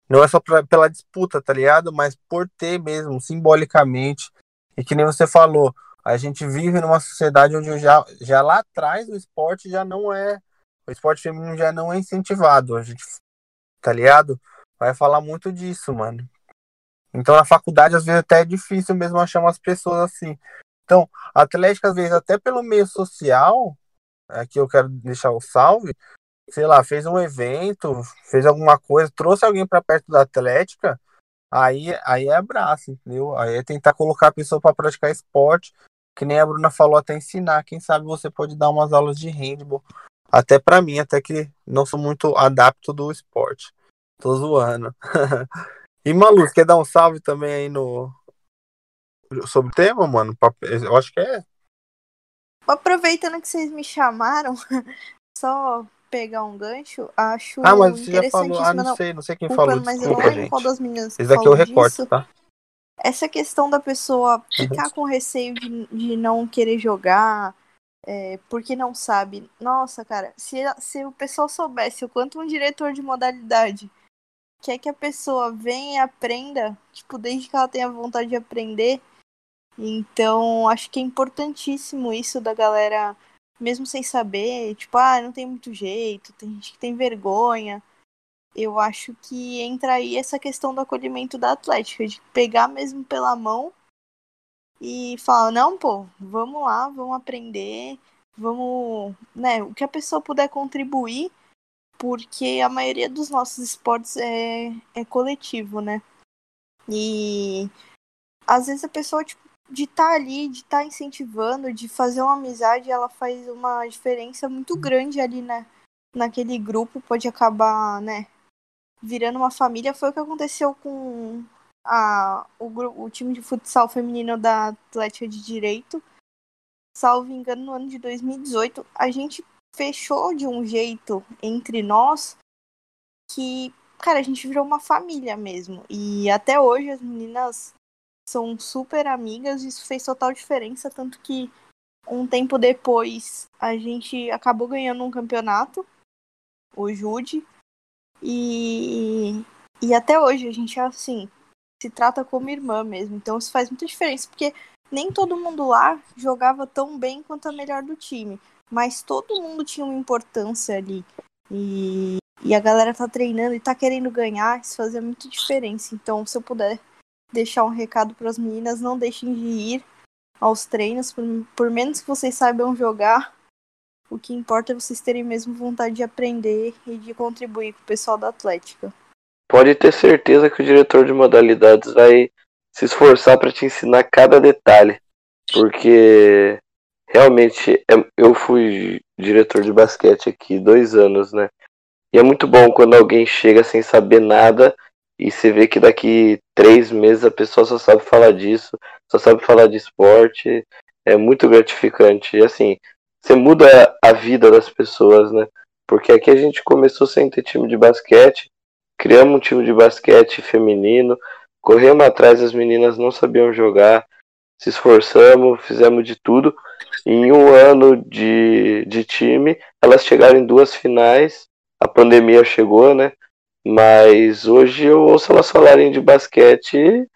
não é só pra, pela disputa, tá ligado? Mas por ter mesmo, simbolicamente. E que nem você falou, a gente vive numa sociedade onde já, já lá atrás o esporte já não é. O esporte feminino já não é incentivado. A gente, tá ligado? Vai falar muito disso, mano. Então na faculdade, às vezes, até é difícil mesmo achar umas pessoas assim. Então, a Atlética, às vezes, até pelo meio social, aqui eu quero deixar o salve, sei lá, fez um evento, fez alguma coisa, trouxe alguém para perto da Atlética, aí, aí é abraço, entendeu? Aí é tentar colocar a pessoa para praticar esporte, que nem a Bruna falou, até ensinar. Quem sabe você pode dar umas aulas de handball, até para mim, até que não sou muito adapto do esporte. Tô zoando. [LAUGHS] e Malu, quer dar um salve também aí no, sobre o tema, mano? Eu acho que é. Aproveitando que vocês me chamaram, [LAUGHS] só pegar um gancho, acho Ah, mas você já falou, ah, não, sei, não sei quem falou, mas desculpa, eu não gente. qual das meninas Esse daqui é o recorte, disso. tá? Essa questão da pessoa ficar com receio de, de não querer jogar, é, porque não sabe. Nossa, cara, se, se o pessoal soubesse o quanto um diretor de modalidade quer que a pessoa venha e aprenda, tipo, desde que ela tenha vontade de aprender, então, acho que é importantíssimo isso da galera, mesmo sem saber, tipo, ah, não tem muito jeito, tem gente que tem vergonha. Eu acho que entra aí essa questão do acolhimento da Atlética, de pegar mesmo pela mão e falar, não, pô, vamos lá, vamos aprender, vamos, né, o que a pessoa puder contribuir, porque a maioria dos nossos esportes é, é coletivo, né? E às vezes a pessoa, tipo, de estar tá ali, de estar tá incentivando, de fazer uma amizade, ela faz uma diferença muito grande ali, né? Naquele grupo, pode acabar, né? virando uma família. Foi o que aconteceu com a, o, o time de futsal feminino da Atlética de Direito. Salvo engano, no ano de 2018, a gente fechou de um jeito entre nós que, cara, a gente virou uma família mesmo. E até hoje as meninas são super amigas, isso fez total diferença, tanto que um tempo depois a gente acabou ganhando um campeonato, o Jude, e, e até hoje a gente assim se trata como irmã mesmo. Então isso faz muita diferença, porque nem todo mundo lá jogava tão bem quanto a melhor do time, mas todo mundo tinha uma importância ali. E, e a galera tá treinando e tá querendo ganhar, isso fazia muita diferença. Então, se eu puder deixar um recado para as meninas, não deixem de ir aos treinos, por, por menos que vocês saibam jogar, o que importa é vocês terem mesmo vontade de aprender e de contribuir com o pessoal da Atlética. Pode ter certeza que o diretor de modalidades vai se esforçar para te ensinar cada detalhe, porque realmente é, eu fui diretor de basquete aqui dois anos, né? E é muito bom quando alguém chega sem saber nada e você vê que daqui três meses a pessoa só sabe falar disso, só sabe falar de esporte. É muito gratificante. E assim, você muda a vida das pessoas, né? Porque aqui a gente começou sem ter time de basquete, criamos um time de basquete feminino, corremos atrás, as meninas não sabiam jogar, se esforçamos, fizemos de tudo. Em um ano de, de time, elas chegaram em duas finais, a pandemia chegou, né? Mas hoje eu ouço elas falarem de basquete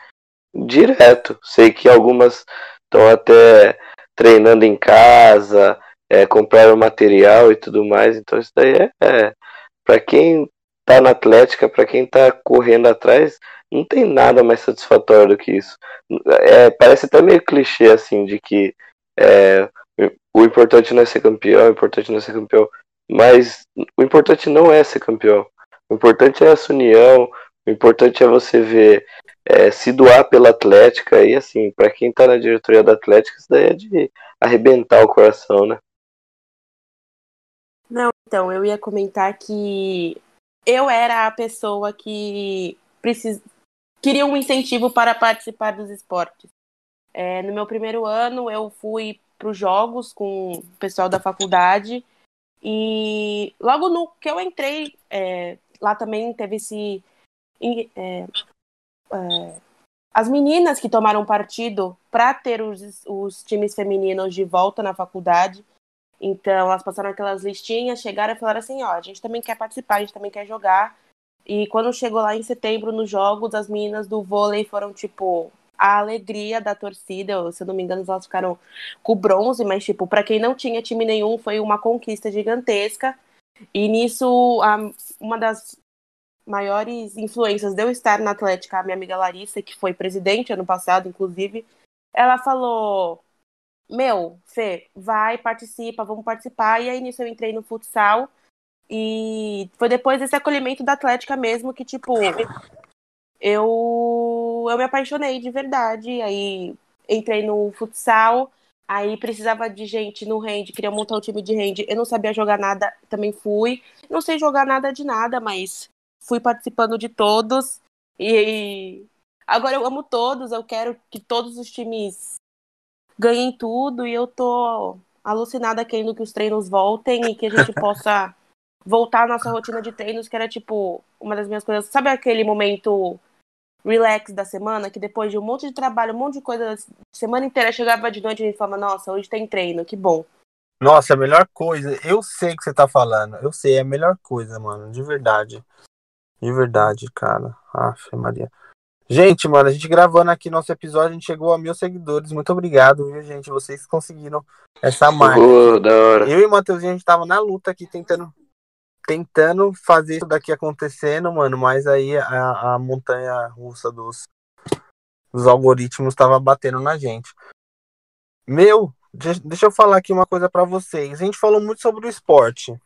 direto. Sei que algumas estão até treinando em casa, é, compraram material e tudo mais. Então isso daí é, é para quem tá na Atlética, para quem tá correndo atrás, não tem nada mais satisfatório do que isso. É, parece até meio clichê assim de que é, o importante não é ser campeão, o importante não é ser campeão, mas o importante não é ser campeão. O importante é essa união, o importante é você ver é, se doar pela Atlética e assim, para quem tá na diretoria da Atlética, isso daí é de arrebentar o coração, né? Não, então, eu ia comentar que eu era a pessoa que precis... queria um incentivo para participar dos esportes. É, no meu primeiro ano, eu fui para os jogos com o pessoal da faculdade e logo no que eu entrei, é, lá também teve esse. É, é, as meninas que tomaram partido para ter os, os times femininos de volta na faculdade. Então, elas passaram aquelas listinhas, chegaram e falaram assim: ó, a gente também quer participar, a gente também quer jogar. E quando chegou lá em setembro nos jogos, as meninas do vôlei foram tipo a alegria da torcida. Se eu não me engano, elas ficaram com bronze, mas, tipo, para quem não tinha time nenhum, foi uma conquista gigantesca. E nisso, a, uma das maiores influências de eu estar na Atlética, a minha amiga Larissa, que foi presidente ano passado, inclusive, ela falou: Meu, Fê, vai, participa, vamos participar. E aí nisso eu entrei no futsal. E foi depois desse acolhimento da Atlética mesmo que, tipo, eu, eu me apaixonei de verdade. Aí entrei no futsal, aí precisava de gente no hand, queria montar um time de hand. Eu não sabia jogar nada, também fui. Não sei jogar nada de nada, mas fui participando de todos. E agora eu amo todos, eu quero que todos os times ganhem tudo e eu tô alucinada querendo que os treinos voltem e que a gente [LAUGHS] possa voltar à nossa rotina de treinos, que era tipo uma das minhas coisas. Sabe aquele momento relax da semana, que depois de um monte de trabalho, um monte de coisa, semana inteira chegava de noite e a gente falava, nossa, hoje tem treino, que bom. Nossa, a melhor coisa, eu sei que você tá falando, eu sei, é a melhor coisa, mano, de verdade. De verdade, cara. Aff, Maria. Gente, mano, a gente gravando aqui nosso episódio, a gente chegou a mil seguidores. Muito obrigado, viu, gente? Vocês conseguiram essa marca. Oh, da hora. Eu e o Matheusinho, a gente tava na luta aqui, tentando tentando fazer isso daqui acontecendo, mano, mas aí a, a montanha russa dos, dos algoritmos tava batendo na gente. Meu, deixa eu falar aqui uma coisa para vocês. A gente falou muito sobre o esporte,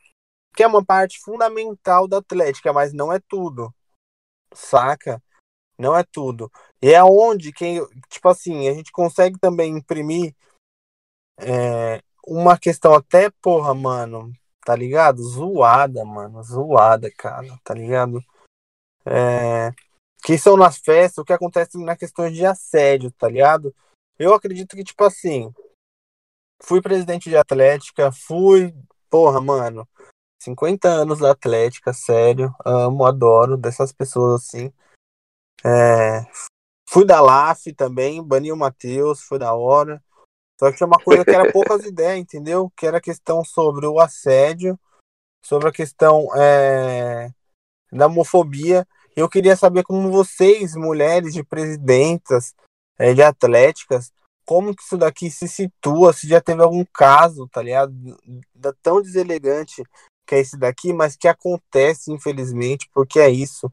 que é uma parte fundamental da atlética, mas não é tudo. Saca? Não é tudo. E é onde quem, tipo assim, a gente consegue também imprimir é, uma questão até, porra, mano, tá ligado? Zoada, mano. Zoada, cara, tá ligado? é, que são nas festas, o que acontece na questão de assédio, tá ligado? Eu acredito que, tipo assim, fui presidente de Atlética, fui, porra, mano, 50 anos da Atlética, sério, amo, adoro dessas pessoas assim. É, fui da LAF também, bani o Matheus, foi da hora. Só que tinha uma coisa que era poucas ideias, entendeu? Que era a questão sobre o assédio, sobre a questão é, da homofobia. Eu queria saber como vocês, mulheres de presidentas, é, de atléticas, como que isso daqui se situa, se já teve algum caso, tá ligado? Da tão deselegante que é esse daqui, mas que acontece, infelizmente, porque é isso,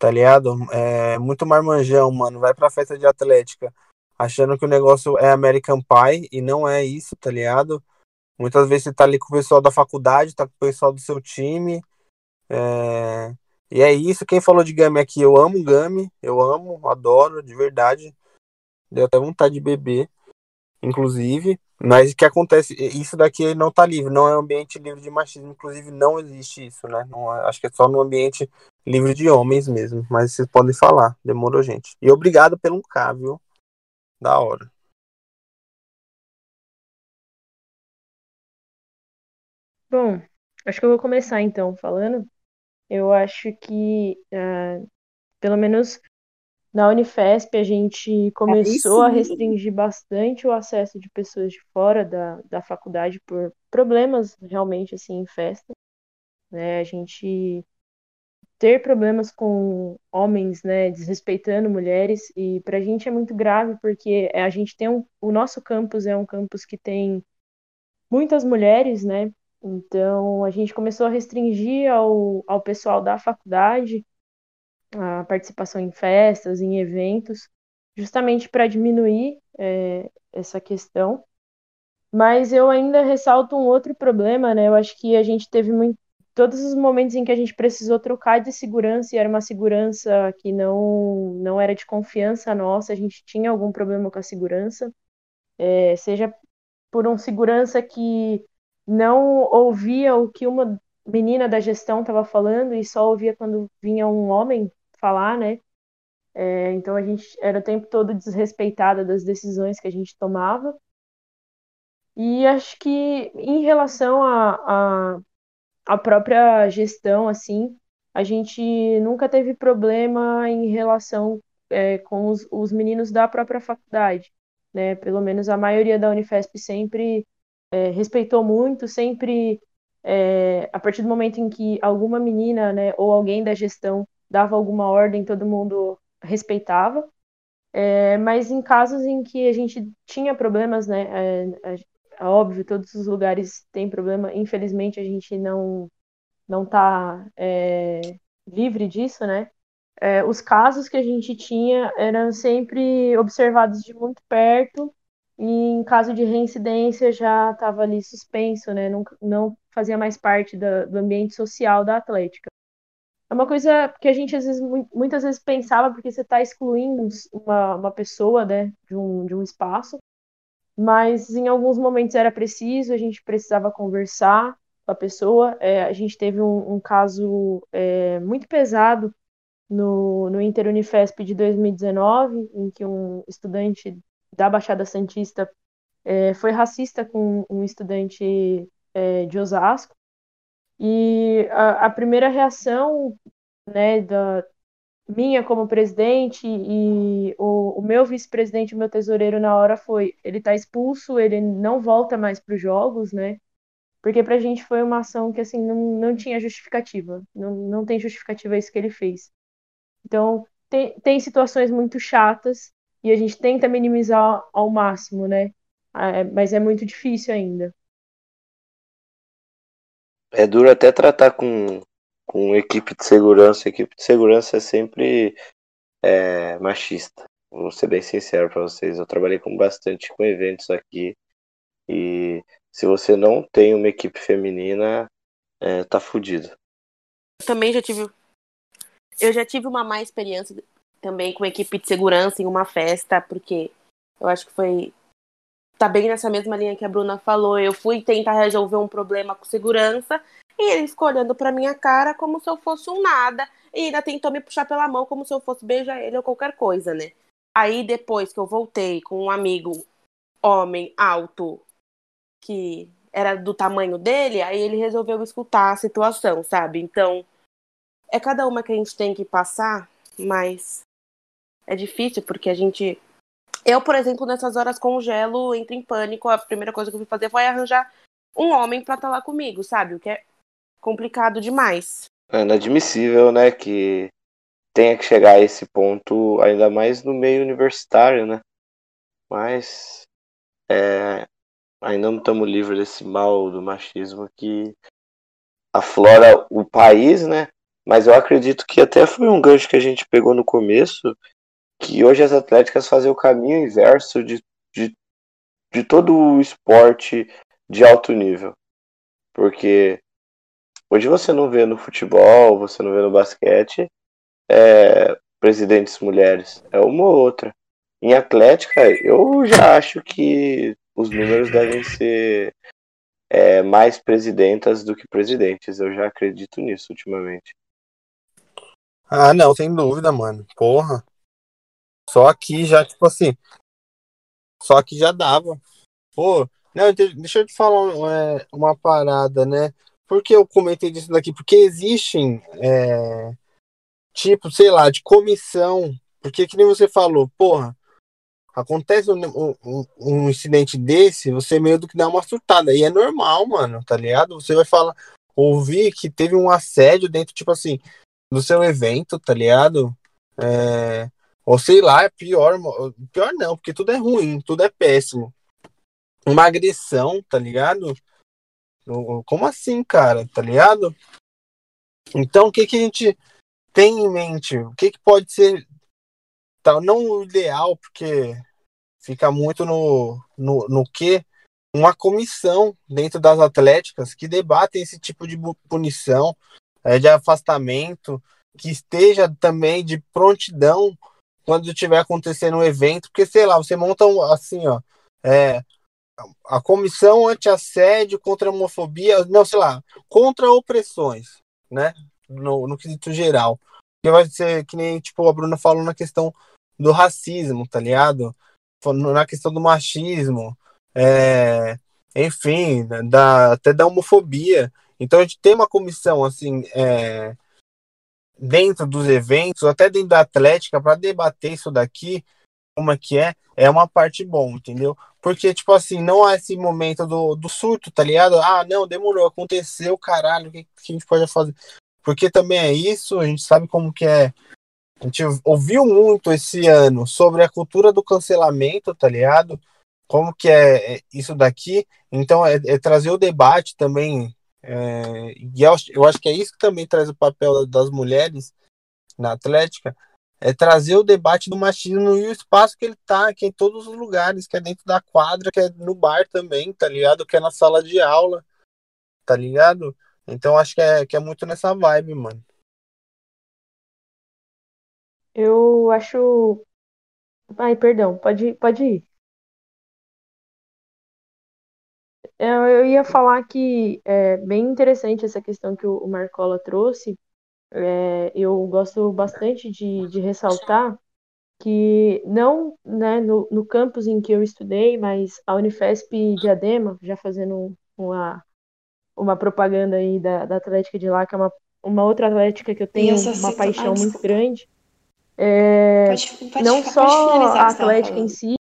tá ligado? É muito marmanjão, mano. Vai pra festa de atlética achando que o negócio é American Pie e não é isso, tá ligado? Muitas vezes você tá ali com o pessoal da faculdade, tá com o pessoal do seu time. É... E é isso. Quem falou de Gami aqui, eu amo Gami, eu amo, adoro, de verdade. Deu até vontade de beber, inclusive. Mas o que acontece? Isso daqui não tá livre, não é um ambiente livre de machismo, inclusive não existe isso, né? Não, é, acho que é só no ambiente livre de homens mesmo. Mas vocês podem falar, demorou, gente. E obrigado pelo K, viu? Da hora. Bom, acho que eu vou começar então falando. Eu acho que, uh, pelo menos na Unifesp, a gente começou a restringir bastante o acesso de pessoas de fora da, da faculdade por problemas realmente assim em festa. Né? A gente ter problemas com homens, né, desrespeitando mulheres, e para a gente é muito grave porque a gente tem um, o nosso campus é um campus que tem muitas mulheres, né, então a gente começou a restringir ao, ao pessoal da faculdade a participação em festas, em eventos, justamente para diminuir é, essa questão. Mas eu ainda ressalto um outro problema, né? Eu acho que a gente teve muito, todos os momentos em que a gente precisou trocar de segurança e era uma segurança que não não era de confiança nossa, a gente tinha algum problema com a segurança, é, seja por um segurança que não ouvia o que uma menina da gestão estava falando e só ouvia quando vinha um homem falar, né? É, então a gente era o tempo todo desrespeitada das decisões que a gente tomava. E acho que em relação a, a a própria gestão, assim, a gente nunca teve problema em relação é, com os, os, meninos da própria faculdade, né? Pelo menos a maioria da Unifesp sempre é, respeitou muito, sempre é, a partir do momento em que alguma menina, né, ou alguém da gestão dava alguma ordem, todo mundo respeitava. É, mas em casos em que a gente tinha problemas, né, é, óbvio, todos os lugares têm problema. Infelizmente, a gente não não está é, livre disso, né? É, os casos que a gente tinha eram sempre observados de muito perto e em caso de reincidência já estava ali suspenso, né? Não, não fazia mais parte da, do ambiente social da Atlética. É uma coisa que a gente às vezes, muitas vezes pensava porque você está excluindo uma, uma pessoa né, de, um, de um espaço, mas em alguns momentos era preciso, a gente precisava conversar com a pessoa. É, a gente teve um, um caso é, muito pesado no, no Inter Unifesp de 2019, em que um estudante da Baixada Santista é, foi racista com um estudante é, de Osasco. E a, a primeira reação né, da, minha como presidente e o, o meu vice-presidente, o meu tesoureiro na hora foi, ele tá expulso, ele não volta mais para os jogos, né? Porque pra gente foi uma ação que assim não, não tinha justificativa, não, não tem justificativa isso que ele fez. Então, tem, tem situações muito chatas e a gente tenta minimizar ao máximo, né? É, mas é muito difícil ainda. É duro até tratar com, com equipe de segurança. equipe de segurança é sempre é, machista. Vou ser bem sincero para vocês. Eu trabalhei com bastante com eventos aqui e se você não tem uma equipe feminina, é, tá fudido. Eu também já tive. Eu já tive uma má experiência também com equipe de segurança em uma festa, porque eu acho que foi. Tá bem nessa mesma linha que a Bruna falou. Eu fui tentar resolver um problema com segurança E ele ficou olhando pra minha cara como se eu fosse um nada. E ainda tentou me puxar pela mão como se eu fosse beijar ele ou qualquer coisa, né? Aí depois que eu voltei com um amigo homem alto que era do tamanho dele, aí ele resolveu escutar a situação, sabe? Então, é cada uma que a gente tem que passar, mas é difícil porque a gente. Eu, por exemplo, nessas horas congelo, entro em pânico. A primeira coisa que eu fui fazer foi arranjar um homem para estar tá lá comigo, sabe? O que é complicado demais. É inadmissível, né? Que tenha que chegar a esse ponto, ainda mais no meio universitário, né? Mas é, ainda não estamos livres desse mal do machismo que aflora o país, né? Mas eu acredito que até foi um gancho que a gente pegou no começo, que hoje as atléticas fazem o caminho inverso de, de, de todo o esporte de alto nível. Porque hoje você não vê no futebol, você não vê no basquete é, presidentes mulheres, é uma ou outra. Em atlética, eu já acho que os números devem ser é, mais presidentas do que presidentes. Eu já acredito nisso ultimamente. Ah, não, sem dúvida, mano. Porra. Só aqui já, tipo assim. Só que já dava. Pô, não, deixa eu te falar uma, uma parada, né? Por que eu comentei disso daqui? Porque existem, é, tipo, sei lá, de comissão. Porque que nem você falou, porra, acontece um, um, um, incidente desse, você meio do que dá uma surtada. E é normal, mano, tá ligado? Você vai falar, ouvir que teve um assédio dentro, tipo assim, do seu evento, tá ligado? É, ou sei lá, é pior. Pior não, porque tudo é ruim, tudo é péssimo. Uma agressão, tá ligado? Como assim, cara? Tá ligado? Então, o que, que a gente tem em mente? O que, que pode ser Tá, não o ideal, porque fica muito no, no, no que uma comissão dentro das atléticas que debatem esse tipo de punição, é, de afastamento, que esteja também de prontidão quando estiver acontecendo um evento, porque sei lá, você monta um, assim, ó, é, a comissão anti-assédio contra a homofobia, não, sei lá, contra opressões, né, no, no quesito geral. Que vai ser que nem, tipo, a Bruna falou na questão do racismo, tá ligado? Na questão do machismo, é, enfim, da, até da homofobia. Então a gente tem uma comissão assim é, dentro dos eventos, até dentro da Atlética, para debater isso daqui, como é que é, é uma parte bom, entendeu? Porque, tipo assim, não há esse momento do, do surto, tá ligado? Ah, não, demorou, aconteceu, caralho, o que, que a gente pode fazer? Porque também é isso, a gente sabe como que é a gente ouviu muito esse ano sobre a cultura do cancelamento, tá ligado? Como que é, é isso daqui. Então, é, é trazer o debate também. É, e eu, eu acho que é isso que também traz o papel das mulheres na Atlética. É trazer o debate do machismo e o espaço que ele tá, que é em todos os lugares, que é dentro da quadra, que é no bar também, tá ligado? Que é na sala de aula, tá ligado? Então acho que é, que é muito nessa vibe, mano. Eu acho. Ai, perdão, pode, pode ir. É, eu ia falar que é bem interessante essa questão que o Marcola trouxe. É, eu gosto bastante de, de ressaltar que não né, no, no campus em que eu estudei, mas a Unifesp Diadema, já fazendo uma, uma propaganda aí da, da Atlética de lá, que é uma, uma outra Atlética que eu tenho uma paixão ah, muito grande. É, pode, pode, não só a Atlética em si,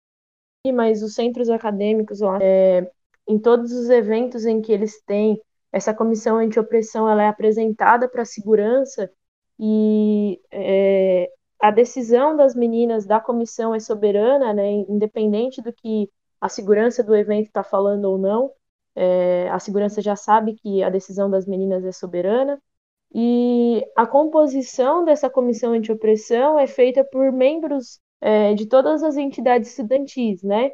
mas os centros acadêmicos lá. É, em todos os eventos em que eles têm, essa comissão anti-opressão ela é apresentada para a segurança e é, a decisão das meninas da comissão é soberana, né, independente do que a segurança do evento está falando ou não. É, a segurança já sabe que a decisão das meninas é soberana. E a composição dessa comissão anti-opressão é feita por membros é, de todas as entidades estudantis, né?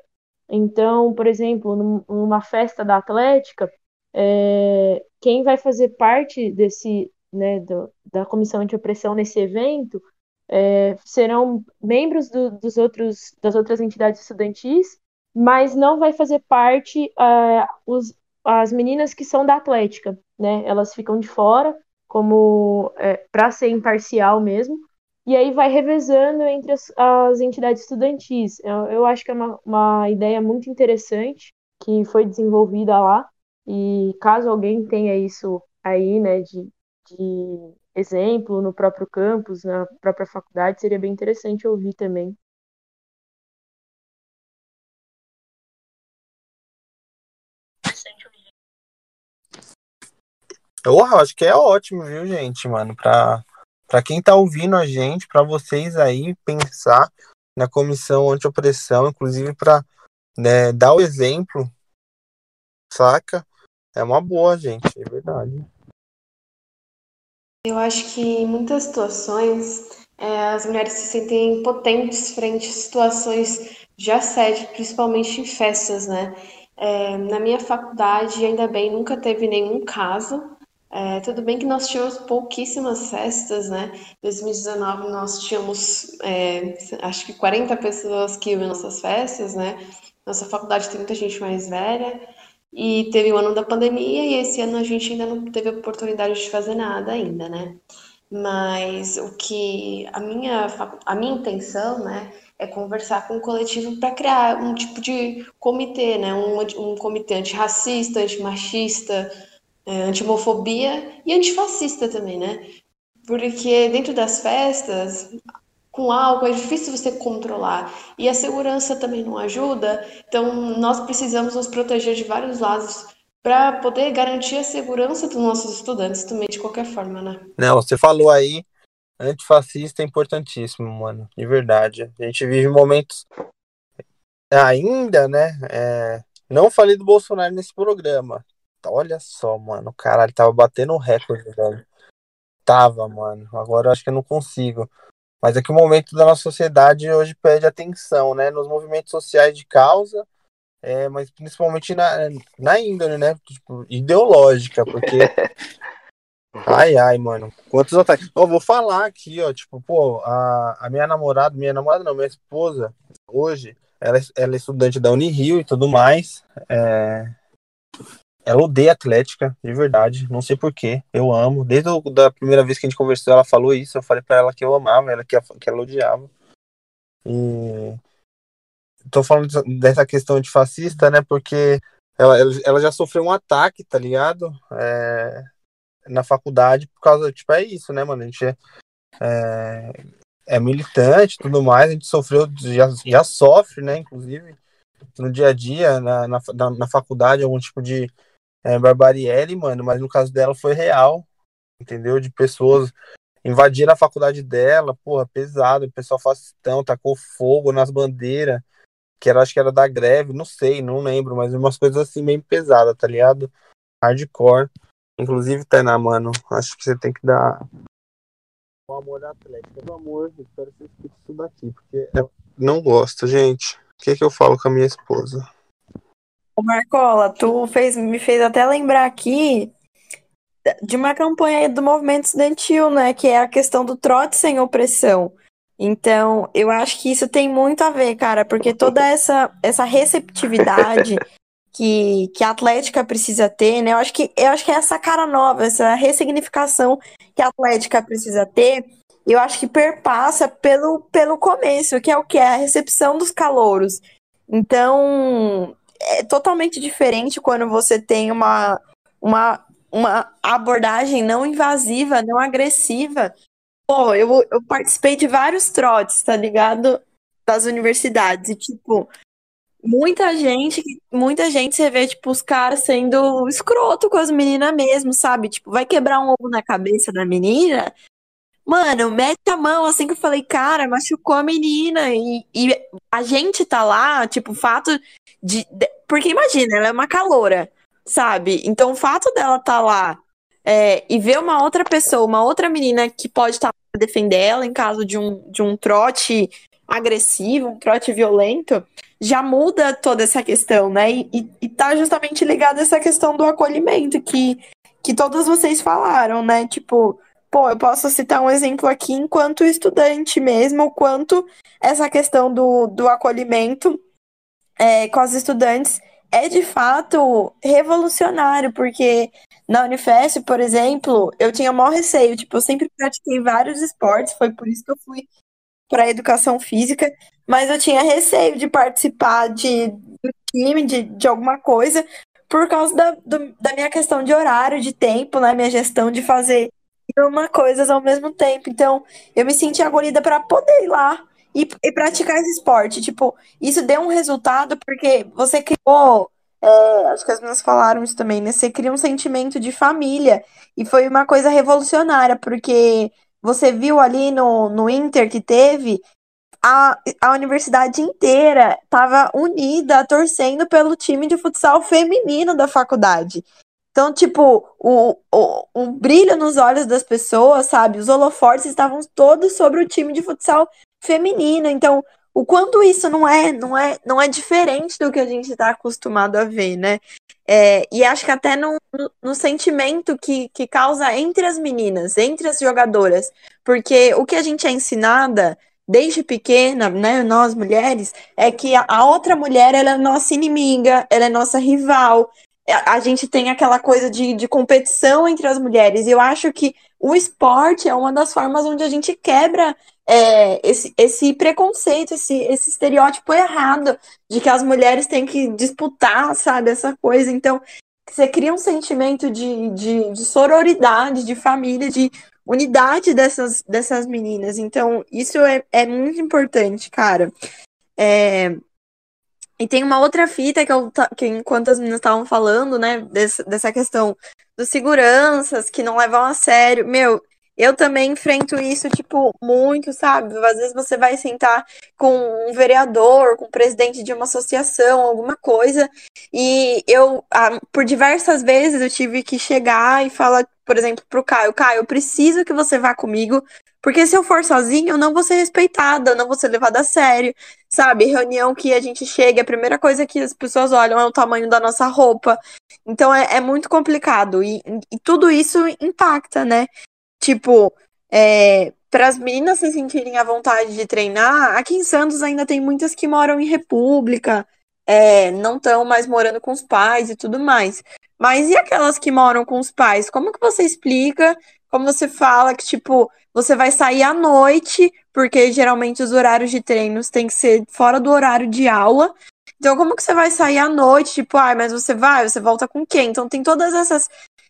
Então, por exemplo, numa festa da Atlética, é, quem vai fazer parte desse, né, do, da comissão anti-opressão nesse evento é, serão membros do, dos outros, das outras entidades estudantis, mas não vai fazer parte é, os, as meninas que são da Atlética, né? Elas ficam de fora, como é, para ser imparcial mesmo, e aí vai revezando entre as, as entidades estudantis. Eu, eu, acho que é uma, uma ideia muito interessante que foi desenvolvida lá, e caso alguém tenha isso aí, né, de, de exemplo no próprio campus, na própria faculdade, seria bem interessante ouvir também. Eu acho que é ótimo, viu, gente, mano, pra, pra quem tá ouvindo a gente, pra vocês aí pensar na comissão anti-opressão, inclusive pra né, dar o exemplo, saca? É uma boa, gente, é verdade. Eu acho que em muitas situações é, as mulheres se sentem impotentes frente a situações de assédio, principalmente em festas, né? É, na minha faculdade, ainda bem, nunca teve nenhum caso, é, tudo bem que nós tínhamos pouquíssimas festas, né? Em 2019 nós tínhamos, é, acho que 40 pessoas que iam em nossas festas, né? Nossa faculdade tem muita gente mais velha. E teve o ano da pandemia e esse ano a gente ainda não teve oportunidade de fazer nada ainda, né? Mas o que a minha, a minha intenção, né, é conversar com o coletivo para criar um tipo de comitê, né? Um, um comitê antirracista, antimachista, é, anti-homofobia e antifascista também, né? Porque dentro das festas, com álcool é difícil você controlar e a segurança também não ajuda. Então, nós precisamos nos proteger de vários lados para poder garantir a segurança dos nossos estudantes também, de qualquer forma, né? Não, você falou aí, antifascista é importantíssimo, mano, de verdade. A gente vive momentos ainda, né? É... Não falei do Bolsonaro nesse programa, Olha só, mano. Caralho, tava batendo recorde, velho. Tava, mano. Agora acho que eu não consigo. Mas é que o momento da nossa sociedade hoje pede atenção, né? Nos movimentos sociais de causa, é, mas principalmente na, na índole, né? Tipo, ideológica, porque. [LAUGHS] Ai, ai, mano. Quantos ataques. Eu vou falar aqui, ó. Tipo, pô, a, a minha namorada, minha namorada não, minha esposa, hoje, ela, é, ela é estudante da Unirio e tudo mais. É, ela odeia Atlética, de verdade. Não sei porquê. Eu amo. Desde a da primeira vez que a gente conversou, ela falou isso. Eu falei para ela que eu amava, ela que, que ela odiava. E. Tô falando dessa questão de fascista, né? Porque ela, ela já sofreu um ataque, tá ligado? É, na faculdade, por causa. Tipo, é isso, né, mano? A gente é, é, é militante tudo mais. A gente sofreu, já, já sofre, né? Inclusive, no dia a dia, na, na, na faculdade, algum tipo de é, Barbarielle, mano, mas no caso dela foi real, entendeu? De pessoas invadindo a faculdade dela, porra, pesado, o pessoal fascistão, tacou fogo nas bandeiras, que era, acho que era da greve, não sei, não lembro, mas umas coisas assim bem pesadas, tá ligado? Hardcore. Inclusive, Tainá, mano, acho que você tem que dar o amor atlético do amor, espero que você escute isso daqui, porque eu não gosto, gente. O que, que eu falo com a minha esposa? Marcola, tu fez, me fez até lembrar aqui de uma campanha do movimento estudantil, né? Que é a questão do trote sem opressão. Então, eu acho que isso tem muito a ver, cara, porque toda essa, essa receptividade [LAUGHS] que, que a Atlética precisa ter, né? Eu acho que, eu acho que é essa cara nova, essa ressignificação que a Atlética precisa ter, eu acho que perpassa pelo, pelo começo, que é o que? É a recepção dos calouros. Então, é totalmente diferente quando você tem uma, uma, uma abordagem não invasiva, não agressiva. Pô, eu, eu participei de vários trotes, tá ligado? Das universidades. E, tipo, muita gente, muita gente você vê, tipo, os caras sendo escroto com as meninas mesmo, sabe? Tipo, vai quebrar um ovo na cabeça da menina. Mano, mete a mão assim que eu falei, cara, machucou a menina. E, e a gente tá lá, tipo, o fato de, de, Porque imagina, ela é uma caloura, sabe? Então o fato dela tá lá é, e ver uma outra pessoa, uma outra menina que pode estar tá pra defender ela em caso de um, de um trote agressivo, um trote violento, já muda toda essa questão, né? E, e, e tá justamente ligado a essa questão do acolhimento que, que todos vocês falaram, né? Tipo Pô, eu posso citar um exemplo aqui enquanto estudante mesmo, o quanto essa questão do, do acolhimento é, com as estudantes é de fato revolucionário, porque na Unifesp, por exemplo, eu tinha maior receio, tipo, eu sempre pratiquei vários esportes, foi por isso que eu fui para educação física, mas eu tinha receio de participar de, do time, de, de alguma coisa, por causa da, do, da minha questão de horário, de tempo, né? Minha gestão de fazer uma coisas ao mesmo tempo. Então, eu me senti acolhida para poder ir lá e, e, praticar esse esporte. Tipo, isso deu um resultado porque você criou. É, acho que as meninas falaram isso também, né? Você cria um sentimento de família. E foi uma coisa revolucionária, porque você viu ali no, no Inter que teve a, a universidade inteira estava unida, torcendo pelo time de futsal feminino da faculdade. Então, tipo, o, o, o brilho nos olhos das pessoas, sabe? Os holofortes estavam todos sobre o time de futsal feminino. Então, o quanto isso não é, não é, não é diferente do que a gente está acostumado a ver, né? É, e acho que até no, no, sentimento que, que causa entre as meninas, entre as jogadoras, porque o que a gente é ensinada desde pequena, né, nós mulheres, é que a, a outra mulher ela é nossa inimiga, ela é nossa rival. A, a gente tem aquela coisa de, de competição entre as mulheres. E eu acho que o esporte é uma das formas onde a gente quebra é, esse, esse preconceito, esse, esse estereótipo errado de que as mulheres têm que disputar, sabe, essa coisa. Então, você cria um sentimento de, de, de sororidade, de família, de unidade dessas, dessas meninas. Então, isso é, é muito importante, cara. É... E tem uma outra fita que, eu, que enquanto as meninas estavam falando, né, desse, dessa questão dos seguranças que não levam a sério. Meu, eu também enfrento isso, tipo, muito, sabe? Às vezes você vai sentar com um vereador, com o presidente de uma associação, alguma coisa, e eu, ah, por diversas vezes, eu tive que chegar e falar, por exemplo, pro Caio, Caio, eu preciso que você vá comigo, porque se eu for sozinho, eu não vou ser respeitada, eu não vou ser levada a sério, sabe? Reunião que a gente chega, a primeira coisa que as pessoas olham é o tamanho da nossa roupa. Então é, é muito complicado. E, e, tudo isso impacta, né? Tipo, é, para as meninas se sentirem à vontade de treinar, aqui em Santos ainda tem muitas que moram em república, é, não estão mais morando com os pais e tudo mais. Mas e aquelas que moram com os pais? Como que você explica? Como você fala que, tipo, você vai sair à noite, porque geralmente os horários de treinos têm que ser fora do horário de aula. Então, como que você vai sair à noite? Tipo, ai, ah, mas você vai, você volta com quem? Então, tem todas essas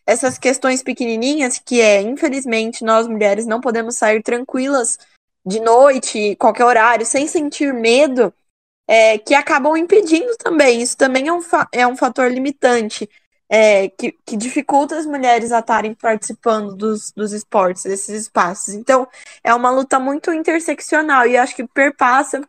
essas questões pequenininhas que é, infelizmente, nós mulheres não podemos sair tranquilas de noite, qualquer horário, sem sentir medo, é, que acabam impedindo também. Isso também é um, é um fator limitante. É, que, que, dificulta as mulheres a estarem participando dos, dos esportes, desses espaços. Então, é uma luta muito interseccional e acho que perpassa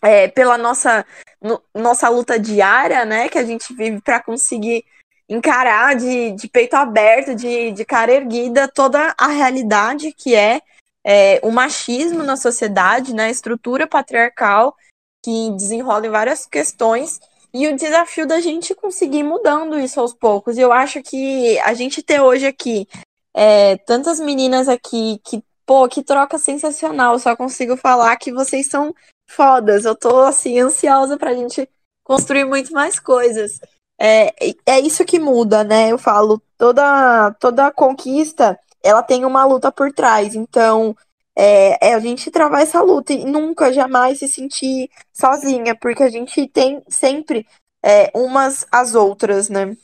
é, pela nossa, no, nossa luta diária, né, que a gente vive para conseguir encarar de, de peito aberto, de, de cara erguida, toda a realidade que é, é o machismo na sociedade, né, a estrutura patriarcal que desenrola em várias questões e o desafio da gente conseguir mudando isso aos poucos. Eu acho que a gente ter hoje aqui é, tantas meninas aqui que, pô, que troca sensacional. Só consigo falar que vocês são fodas. Eu tô, assim, ansiosa pra gente construir muito mais coisas. É, é isso que muda, né? Eu falo, toda, toda conquista, ela tem uma luta por trás. Então, é, é, a gente travar essa luta e nunca, jamais se sentir sozinha, porque a gente tem sempre é, umas as outras, né?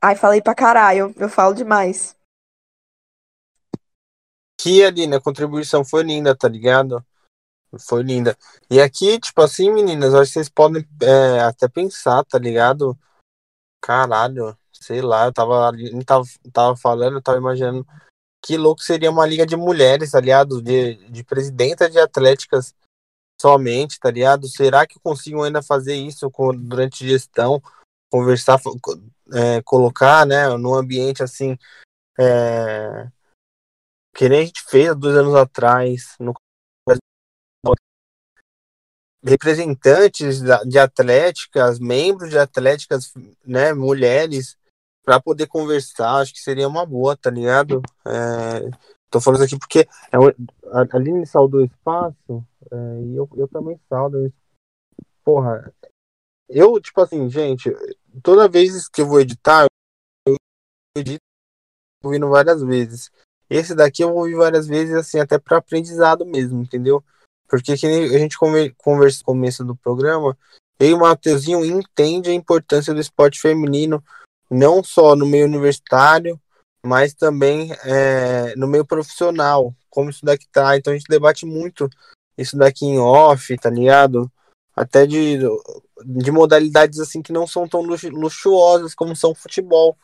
Ai, falei pra caralho, eu falo demais. Que, Aline, a contribuição foi linda, tá ligado? Foi linda. E aqui, tipo assim, meninas, acho que vocês podem é, até pensar, tá ligado? Caralho, sei lá, eu tava, tava, tava falando, eu tava imaginando que louco seria uma liga de mulheres, tá ligado? De, de presidenta de atléticas somente, tá ligado? Será que eu consigo ainda fazer isso com, durante gestão? Conversar, é, colocar, né, no ambiente assim, é, que nem a gente fez dois anos atrás, no representantes de atléticas, membros de atléticas, né, mulheres, para poder conversar, acho que seria uma boa, tá ligado? É, tô falando aqui porque é, a Aline saudou espaço é, e eu, eu também saldo. Porra, eu, tipo assim, gente, toda vez que eu vou editar, eu edito ouvindo várias vezes. Esse daqui eu vou ouvir várias vezes, assim, até para aprendizado mesmo, entendeu? Porque que a gente conversa no começo do programa, e o Mateuzinho entende a importância do esporte feminino, não só no meio universitário, mas também é, no meio profissional, como isso daqui tá. Então a gente debate muito isso daqui em off, tá ligado? Até de, de modalidades assim que não são tão luxuosas como são futebol.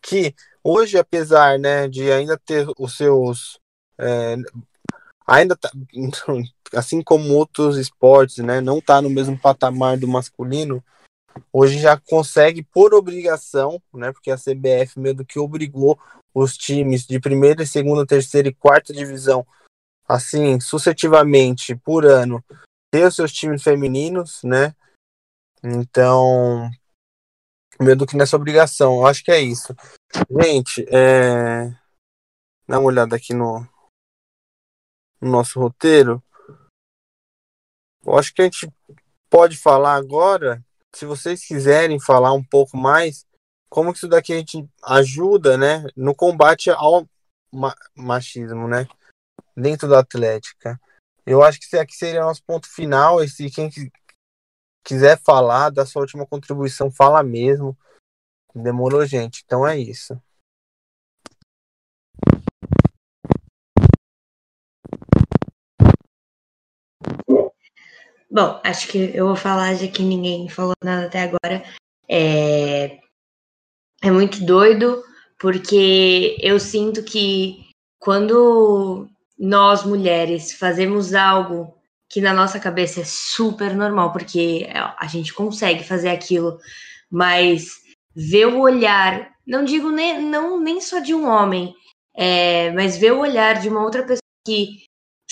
Que hoje, apesar né, de ainda ter os seus. É, ainda tá, assim como outros esportes, né, não tá no mesmo patamar do masculino, hoje já consegue por obrigação, né, porque a CBF meio do que obrigou os times de primeira, segunda, terceira e quarta divisão, assim, sucessivamente por ano, ter os seus times femininos, né? Então, meio do que nessa obrigação, eu acho que é isso. Gente, é... dá uma olhada aqui no, no nosso roteiro. Eu acho que a gente pode falar agora, se vocês quiserem falar um pouco mais, como que isso daqui a gente ajuda, né, no combate ao ma machismo, né, dentro da Atlética. Eu acho que esse aqui seria nosso ponto final, e se quem quiser falar da sua última contribuição, fala mesmo. Demorou, gente. Então é isso. Bom, acho que eu vou falar, já que ninguém falou nada até agora. É, é muito doido, porque eu sinto que quando nós mulheres fazemos algo que na nossa cabeça é super normal, porque a gente consegue fazer aquilo, mas ver o olhar, não digo nem, não, nem só de um homem, é, mas ver o olhar de uma outra pessoa que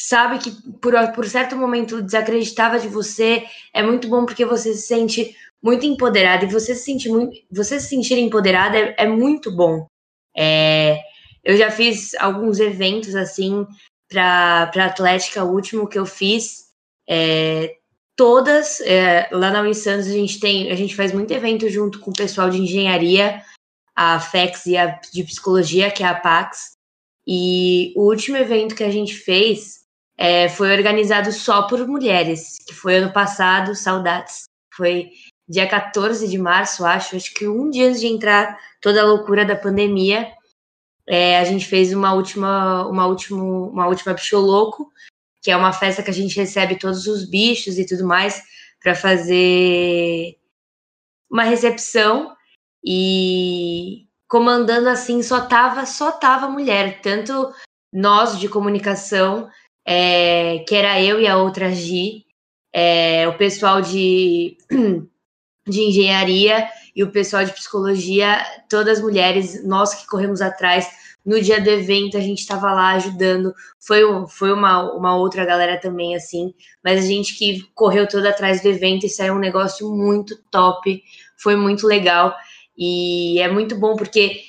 sabe que por, por certo momento desacreditava de você, é muito bom porque você se sente muito empoderada e você se sente muito, você se sentir empoderada é, é muito bom. É, eu já fiz alguns eventos assim para para Atlética, o último que eu fiz, é, todas é, lá na Unisantos a gente tem, a gente faz muito evento junto com o pessoal de engenharia, a FEX e a de psicologia, que é a Pax. E o último evento que a gente fez é, foi organizado só por mulheres, que foi ano passado, saudades. Foi dia 14 de março, acho, acho que um dia antes de entrar toda a loucura da pandemia. É, a gente fez uma última, uma última, uma última bicho louco, que é uma festa que a gente recebe todos os bichos e tudo mais para fazer uma recepção e comandando assim só tava só tava mulher, tanto nós de comunicação é, que era eu e a outra Gi, é, o pessoal de, [CLEARS THROAT] de engenharia e o pessoal de psicologia, todas mulheres, nós que corremos atrás. No dia do evento, a gente estava lá ajudando. Foi, foi uma, uma outra galera também, assim, mas a gente que correu toda atrás do evento e saiu um negócio muito top. Foi muito legal. E é muito bom porque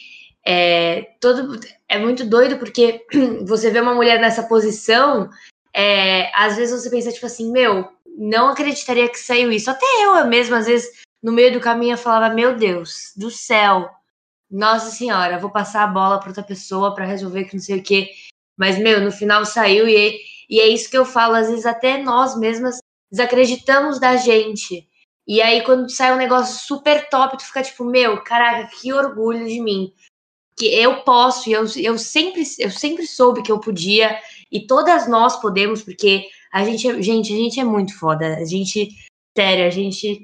é, todo, é muito doido porque [CLEARS THROAT] você vê uma mulher nessa posição, é, às vezes você pensa, tipo assim, meu, não acreditaria que saiu isso. Até eu mesma, às vezes, no meio do caminho, eu falava, meu Deus do céu, nossa senhora, vou passar a bola para outra pessoa para resolver que não sei o quê. Mas, meu, no final saiu e, e é isso que eu falo, às vezes até nós mesmas desacreditamos da gente. E aí, quando sai um negócio super top, tu fica tipo, meu, caraca, que orgulho de mim que eu posso e eu, eu sempre eu sempre soube que eu podia e todas nós podemos porque a gente gente a gente é muito foda a gente sério a gente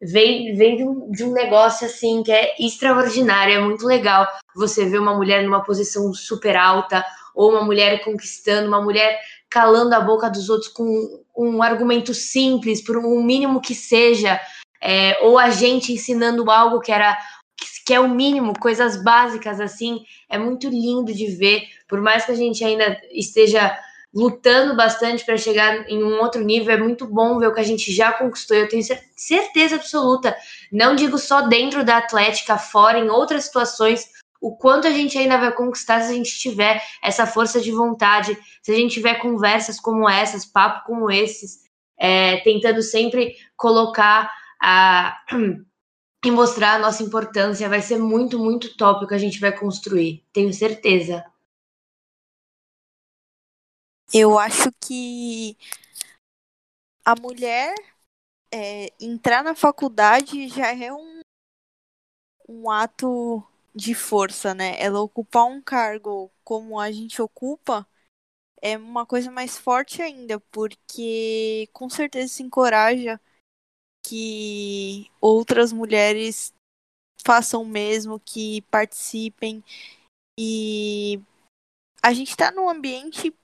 vem vem de um, de um negócio assim que é extraordinário é muito legal você ver uma mulher numa posição super alta ou uma mulher conquistando uma mulher calando a boca dos outros com um argumento simples por um mínimo que seja é, ou a gente ensinando algo que era que é o mínimo, coisas básicas assim, é muito lindo de ver, por mais que a gente ainda esteja lutando bastante para chegar em um outro nível, é muito bom ver o que a gente já conquistou. Eu tenho certeza absoluta, não digo só dentro da Atlética, fora, em outras situações, o quanto a gente ainda vai conquistar se a gente tiver essa força de vontade, se a gente tiver conversas como essas, papo como esses, é, tentando sempre colocar a [CLEARS THROAT] e mostrar a nossa importância. Vai ser muito, muito top o que a gente vai construir, tenho certeza. Eu acho que a mulher é, entrar na faculdade já é um, um ato de força, né? Ela ocupar um cargo como a gente ocupa é uma coisa mais forte ainda, porque com certeza se encoraja que outras mulheres façam o mesmo, que participem. E a gente está num ambiente,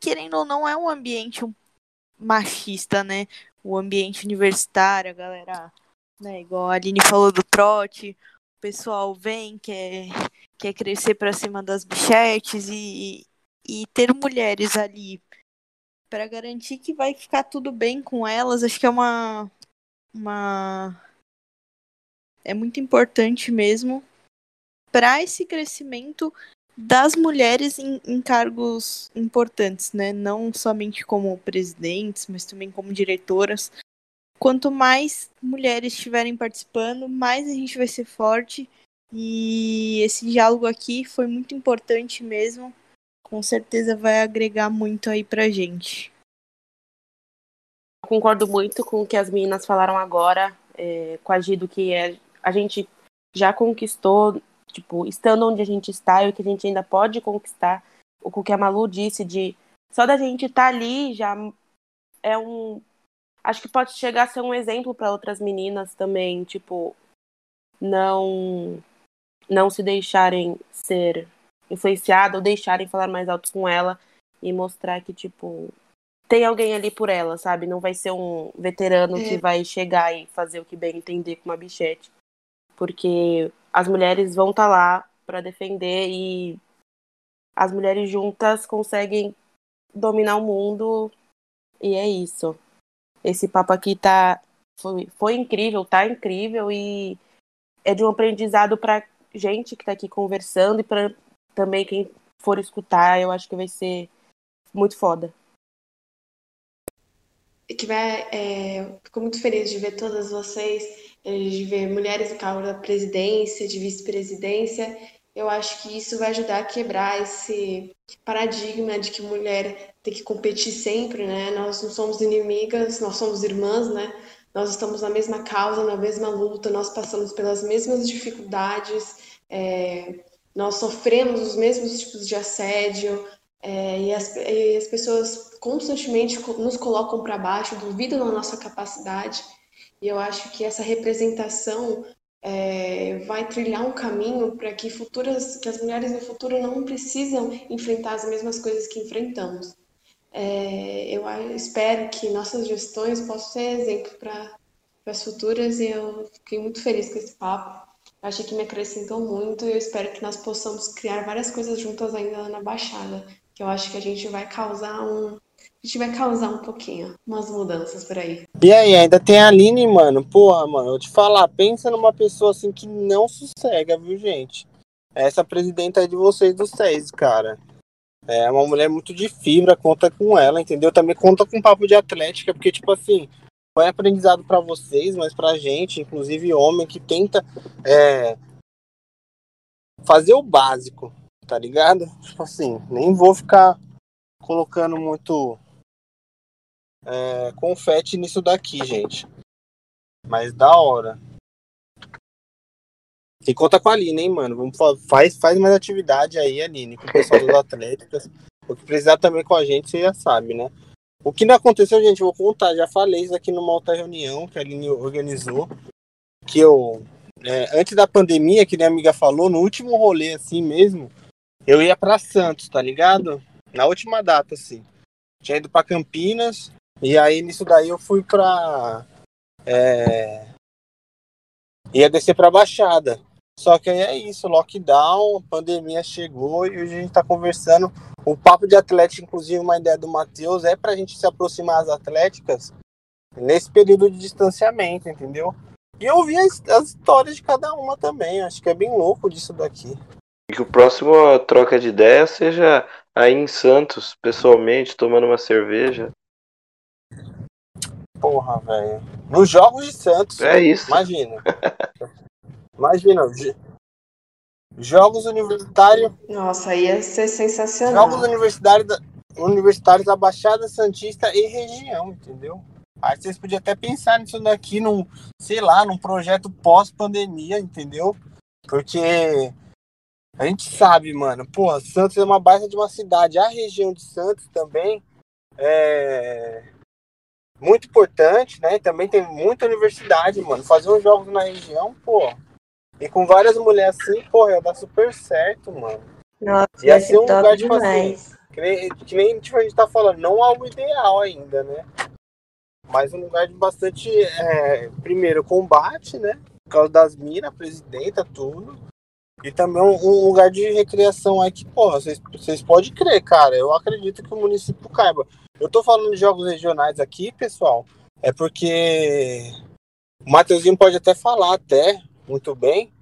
querendo ou não, é um ambiente machista, né? O ambiente universitário, a galera, né, igual a Aline falou do trote, o pessoal vem, quer, quer crescer para cima das bichetes e, e ter mulheres ali para garantir que vai ficar tudo bem com elas, acho que é uma, uma é muito importante mesmo para esse crescimento das mulheres em, em, cargos importantes, né? Não somente como presidentes, mas também como diretoras. Quanto mais mulheres estiverem participando, mais a gente vai ser forte. E esse diálogo aqui foi muito importante mesmo. Com certeza vai agregar muito aí pra gente concordo muito com o que as meninas falaram agora, é, com a Gido, que é, a gente já conquistou, tipo, estando onde a gente está e o que a gente ainda pode conquistar. O que a Malu disse de só da gente estar tá ali já é um. Acho que pode chegar a ser um exemplo para outras meninas também, tipo, não não se deixarem ser influenciadas ou deixarem falar mais alto com ela e mostrar que, tipo, tem alguém ali por ela, sabe? Não vai ser um veterano é. que vai chegar e fazer o que bem entender com uma bichete. Porque as mulheres vão estar tá lá para defender e as mulheres juntas conseguem dominar o mundo e é isso. Esse papo aqui tá foi, foi incrível, tá incrível e é de um aprendizado para gente que tá aqui conversando e para também quem for escutar, eu acho que vai ser muito foda vai. É, fico muito feliz de ver todas vocês, é, de ver mulheres no cargo da presidência, de vice-presidência. Eu acho que isso vai ajudar a quebrar esse paradigma de que mulher tem que competir sempre, né? Nós não somos inimigas, nós somos irmãs, né? Nós estamos na mesma causa, na mesma luta, nós passamos pelas mesmas dificuldades, é, nós sofremos os mesmos tipos de assédio, é, e, as, e as pessoas constantemente nos colocam para baixo, duvidam da nossa capacidade. E eu acho que essa representação é, vai trilhar um caminho para que futuras, que as mulheres no futuro não precisam enfrentar as mesmas coisas que enfrentamos. É, eu espero que nossas gestões possam ser exemplo para as futuras e eu fiquei muito feliz com esse papo. Achei que me acrescentou muito e eu espero que nós possamos criar várias coisas juntas ainda na Baixada que eu acho que a gente vai causar um. A gente vai causar um pouquinho, umas mudanças por aí. E aí, ainda tem a Aline, mano. Porra, mano, eu te falar, pensa numa pessoa assim que não sossega, viu, gente? Essa presidenta é de vocês do SES, cara. É uma mulher muito de fibra, conta com ela, entendeu? Também conta com papo de atlética, porque, tipo assim, foi aprendizado para vocês, mas pra gente, inclusive homem, que tenta é, fazer o básico, tá ligado? Tipo assim, nem vou ficar colocando muito é, confete nisso daqui, gente. Mas da hora. E conta com a Aline, hein, mano? Vamos, faz, faz mais atividade aí, Aline, com o pessoal dos Atléticos. O que precisar também com a gente, você já sabe, né? O que não aconteceu, gente, vou contar. Já falei isso aqui numa outra reunião que a Aline organizou. Que eu, é, antes da pandemia, que a amiga falou, no último rolê assim mesmo, eu ia para Santos, tá ligado? Na última data, assim. Tinha ido para Campinas, e aí nisso daí eu fui pra. É... Ia descer pra Baixada. Só que aí é isso, lockdown, pandemia chegou e hoje a gente tá conversando. O papo de atlética, inclusive, uma ideia do Matheus, é pra gente se aproximar das atléticas nesse período de distanciamento, entendeu? E ouvir as, as histórias de cada uma também. Acho que é bem louco disso daqui. E que o próximo troca de ideia seja aí em Santos, pessoalmente, tomando uma cerveja. Porra, velho. Nos Jogos de Santos. É isso. Imagina. [LAUGHS] Imagina. Jogos universitários. Nossa, ia ser sensacional. Jogos universitários da, universitários da Baixada Santista e região, entendeu? Aí vocês podiam até pensar nisso daqui, num, sei lá, num projeto pós-pandemia, entendeu? Porque a gente sabe, mano, porra, Santos é uma baita de uma cidade. A região de Santos também é muito importante, né? Também tem muita universidade, mano. Fazer uns jogos na região, pô. E com várias mulheres assim, porra, ia dar super certo, mano. Nossa, ia ser um lugar, tipo assim, que nem, que nem tipo, a gente tá falando, não algo ideal ainda, né? Mas um lugar de bastante, é, primeiro, combate, né? Por causa das minas, presidenta, tudo. E também um, lugar de recreação aí que, porra, vocês podem crer, cara. Eu acredito que o município caiba. Eu tô falando de jogos regionais aqui, pessoal, é porque o Mateuzinho pode até falar até muito bem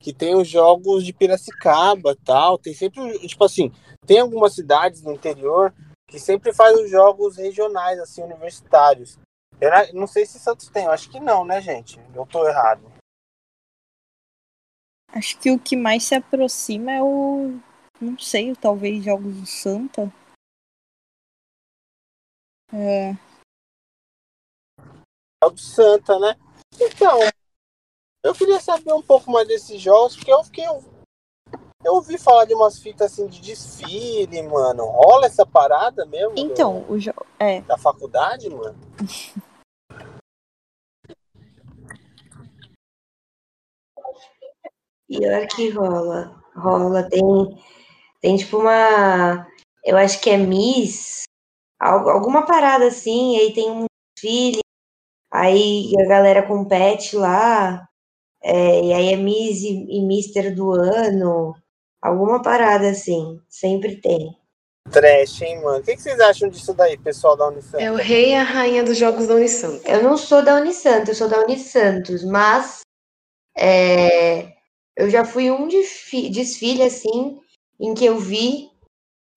que tem os jogos de Piracicaba tal. Tem sempre, tipo assim, tem algumas cidades no interior que sempre faz os jogos regionais, assim, universitários. Eu não sei se Santos tem, eu acho que não, né, gente? Eu tô errado. Acho que o que mais se aproxima é o. Não sei, talvez Jogos do Santa. É. Jogos do Santa, né? Então, eu queria saber um pouco mais desses jogos, porque eu fiquei. Eu ouvi falar de umas fitas assim de desfile, mano. Rola essa parada mesmo? Então, do, o jogo. É. Da faculdade, mano? [LAUGHS] Pior que rola. Rola. Tem, tem tipo uma. Eu acho que é Miss. Alguma parada assim. Aí tem um desfile. Aí a galera compete lá. É, e aí é Miss e, e Mister do ano. Alguma parada assim. Sempre tem. Trash, hein, mano? O que, que, vocês acham disso daí, pessoal da Unisanta? É o rei e a rainha dos jogos da Unisanta. Eu não sou da Unisanta, eu sou da Unisantos, mas é, eu já fui um desfile, assim, em que eu vi.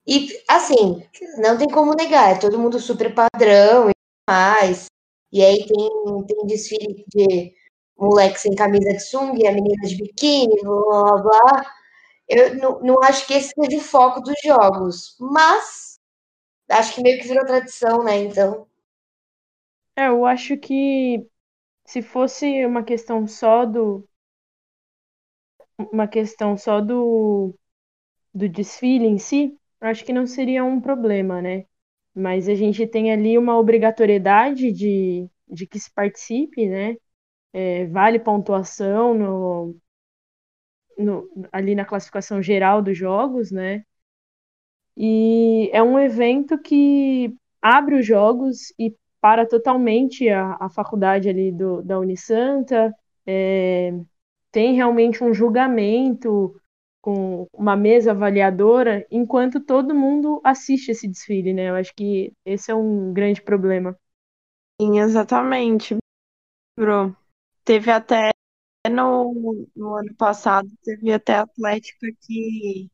E, assim, não tem como negar, é todo mundo super padrão e mais. E aí tem, tem desfile de moleque sem camisa de sunga e a menina de biquíni, blá blá blá. Eu não, não acho que esse seja o foco dos jogos, mas acho que meio que virou tradição, né? Então. É, eu acho que se fosse uma questão só do. Uma questão só do, do desfile em si, acho que não seria um problema, né? Mas a gente tem ali uma obrigatoriedade de, de que se participe, né? É, vale pontuação no, no, ali na classificação geral dos jogos, né? E é um evento que abre os jogos e para totalmente a, a faculdade ali do, da Unisanta. É, tem realmente um julgamento com uma mesa avaliadora, enquanto todo mundo assiste esse desfile, né? Eu acho que esse é um grande problema. Sim, exatamente, Bro. Teve até no, no ano passado, teve até a Atlética que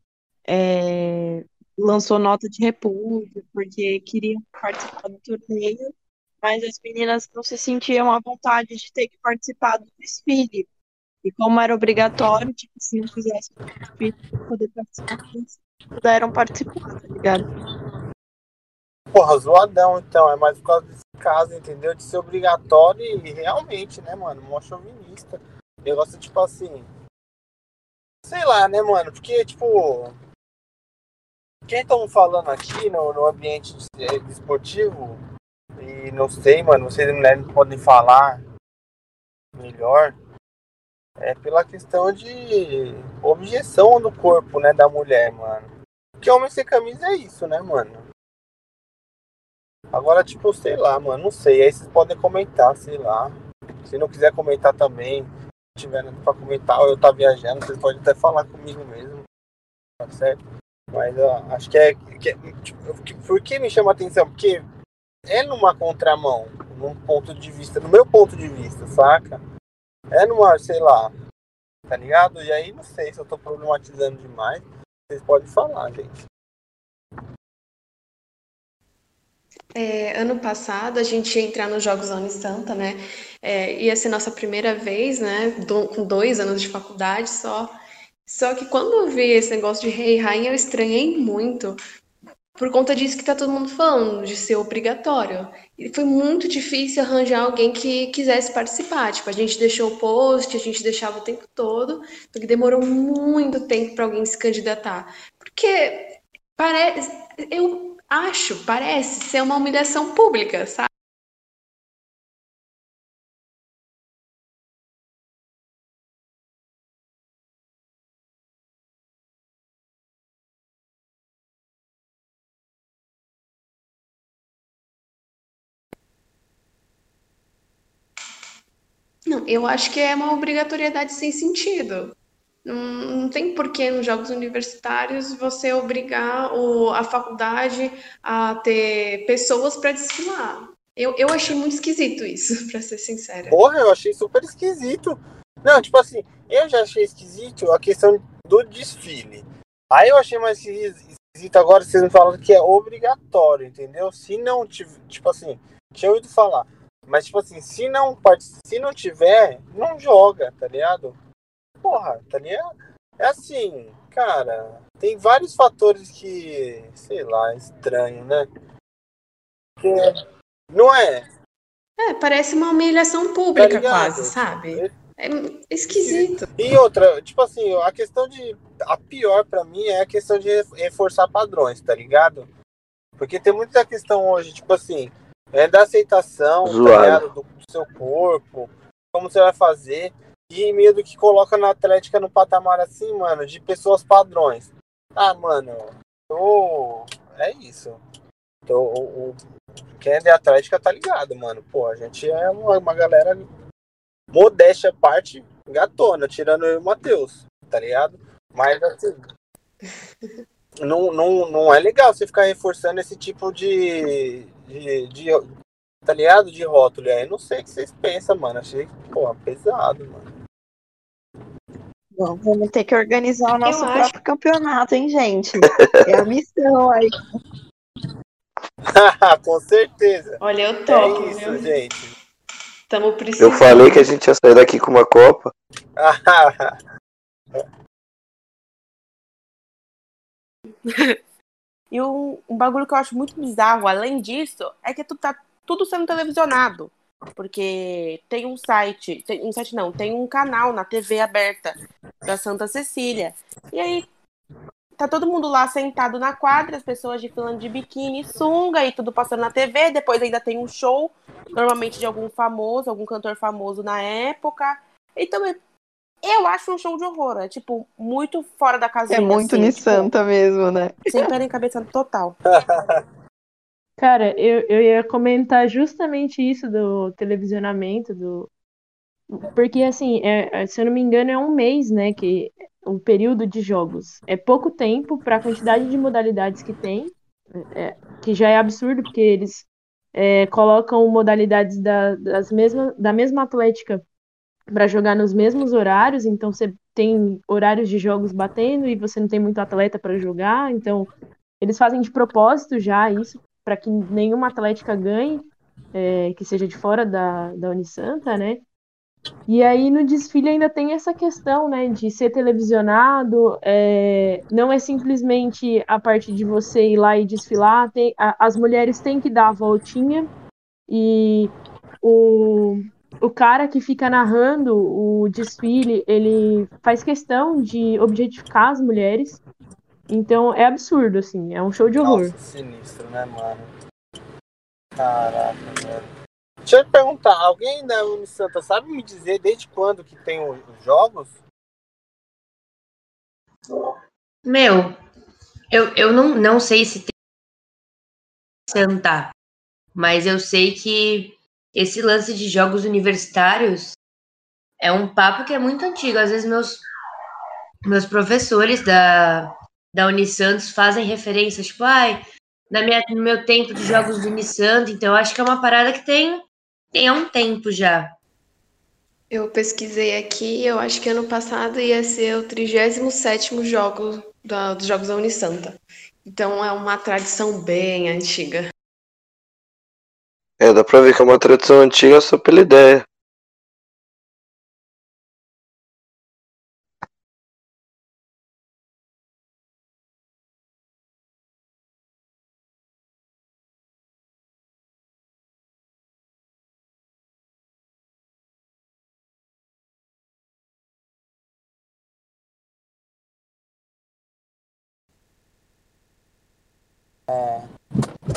é, lançou nota de repúdio, porque queriam participar do torneio, mas as meninas não se sentiam à vontade de ter que participar do desfile. E como era obrigatório, tipo, se não fizesse para poder participar, eles puderam participar, tá ligado? Porra, zoadão então, é mais por causa desse caso, entendeu? De ser obrigatório e realmente, né, mano, mó chauvinista. Negócio tipo assim. Sei lá, né, mano? Porque, tipo. Quem estão falando aqui no, no ambiente esportivo, e não sei, mano, vocês mulheres podem falar melhor, é pela questão de objeção do corpo, né, da mulher, mano. Porque homem sem camisa é isso, né, mano? Agora, tipo, sei lá, mano, não sei. Aí vocês podem comentar, sei lá. Se não quiser comentar também, tiver para comentar ou eu tá viajando, vocês podem até falar comigo mesmo, tá certo? Mas eu acho que é, que é tipo, por que me chama atenção? Porque é numa contramão, num ponto de vista, no meu ponto de vista, saca? É numa, sei lá, tá ligado? E aí não sei se eu tô problematizando demais, vocês podem falar, gente. É, ano passado a gente ia entrar nos Jogos da Unisanta, né? É, ia ser nossa primeira vez, né? Do, com dois anos de faculdade só. Só que quando eu vi esse negócio de rei e rainha, eu estranhei muito. Por conta disso que tá todo mundo falando, de ser obrigatório. E foi muito difícil arranjar alguém que quisesse participar. Tipo, a gente deixou o post, a gente deixava o tempo todo, porque demorou muito tempo para alguém se candidatar. Porque parece. Eu acho, parece ser uma humilhação pública, sabe? Eu acho que é uma obrigatoriedade sem sentido. Não, não tem porquê nos jogos universitários você obrigar o, a faculdade a ter pessoas para desfilar. Eu, eu achei muito esquisito isso, [LAUGHS] para ser sincera. Porra, eu achei super esquisito. Não, tipo assim, eu já achei esquisito a questão do desfile. Aí eu achei mais esquisito agora vocês me falando que é obrigatório, entendeu? Se não tiver, tipo assim, tinha ouvido falar. Mas, tipo assim, se não, se não tiver, não joga, tá ligado? porra, tá ligado? É assim, cara, tem vários fatores que, sei lá, estranho, né? Que, não é? É, parece uma humilhação pública tá quase, sabe? É, é esquisito. E outra, tipo assim, a questão de. A pior para mim é a questão de reforçar padrões, tá ligado? Porque tem muita questão hoje, tipo assim, é da aceitação tá do, do seu corpo, como você vai fazer. E medo que coloca na Atlética no patamar assim, mano, de pessoas padrões. Ah, mano, tô... é isso. Tô, o, o, quem é de Atlética tá ligado, mano. Pô, a gente é uma, uma galera modéstia parte gatona, tirando eu e o Matheus, tá ligado? Mas assim. [LAUGHS] não, não, não é legal você ficar reforçando esse tipo de, de, de tá ligado? De rótulo. Aí não sei o que vocês pensam, mano. Achei, pô, pesado, mano. Bom, vamos ter que organizar o nosso Eu próprio acho... campeonato, hein, gente? É a missão aí. [LAUGHS] Com certeza. Olha, eu topo, é isso, viu? gente. Tamo precisando. Eu falei que a gente ia sair daqui com uma Copa. [LAUGHS] e um, um bagulho que eu acho muito bizarro, além disso, é que tu tá tudo sendo televisionado. Porque tem um site, tem, um site não, tem um canal na TV aberta da Santa Cecília. E aí tá todo mundo lá sentado na quadra, as pessoas de filando de biquíni, sunga e tudo passando na TV. Depois ainda tem um show, normalmente de algum famoso, algum cantor famoso na época. Então eu acho um show de horror, é tipo muito fora da casinha. É muito assim, Nissanta tipo, mesmo, né? Sem pé nem cabeça total. [LAUGHS] Cara, eu, eu ia comentar justamente isso do televisionamento, do. Porque, assim, é, se eu não me engano, é um mês, né? Que o período de jogos. É pouco tempo para a quantidade de modalidades que tem, é, que já é absurdo, porque eles é, colocam modalidades da, das mesma, da mesma atlética para jogar nos mesmos horários, então você tem horários de jogos batendo e você não tem muito atleta para jogar, então eles fazem de propósito já isso para que nenhuma atlética ganhe, é, que seja de fora da, da Unisanta, né? E aí no desfile ainda tem essa questão, né, de ser televisionado, é, não é simplesmente a parte de você ir lá e desfilar, tem, a, as mulheres têm que dar a voltinha e o, o cara que fica narrando o desfile, ele faz questão de objetificar as mulheres, então é absurdo, assim, é um show de horror. Nossa, sinistro, né, mano? Caraca, velho. Deixa eu te perguntar, alguém da Unisanta sabe me dizer desde quando que tem os jogos? Meu, eu, eu não, não sei se tem Santa, mas eu sei que esse lance de jogos universitários é um papo que é muito antigo. Às vezes meus, meus professores da, da Unisantos fazem referência, tipo, ai, na minha, no meu tempo de jogos do Unisanto, então acho que é uma parada que tem, tem há um tempo já. Eu pesquisei aqui, eu acho que ano passado ia ser o 37º jogo da, dos Jogos da Unisanta. Então é uma tradição bem antiga. É, dá pra ver que é uma tradição antiga só pela ideia. É,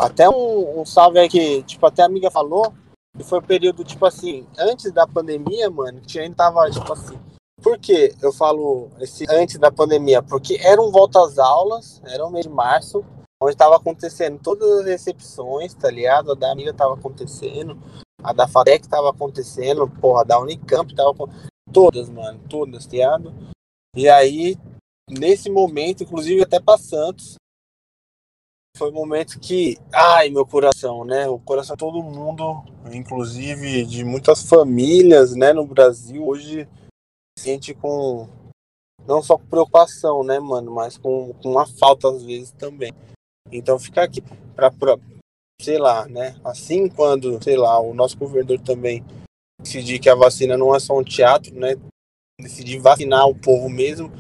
até um, um salve aí que, tipo, até a amiga falou, que foi o período, tipo assim, antes da pandemia, mano, que a gente tava, tipo assim. Por que eu falo esse antes da pandemia? Porque era um volta às aulas, era o mês de março, onde tava acontecendo todas as recepções, tá ligado? A da amiga tava acontecendo, a da FATEC tava acontecendo, porra, da Unicamp tava Todas, mano, todas, tá ligado? E aí, nesse momento, inclusive até pra Santos, foi um momento que, ai, meu coração, né? O coração de todo mundo, inclusive de muitas famílias, né, no Brasil, hoje sente com não só com preocupação, né, mano, mas com, com uma falta às vezes também. Então fica aqui para sei lá, né? Assim quando, sei lá, o nosso governador também decidir que a vacina não é só um teatro, né? Decidir vacinar o povo mesmo,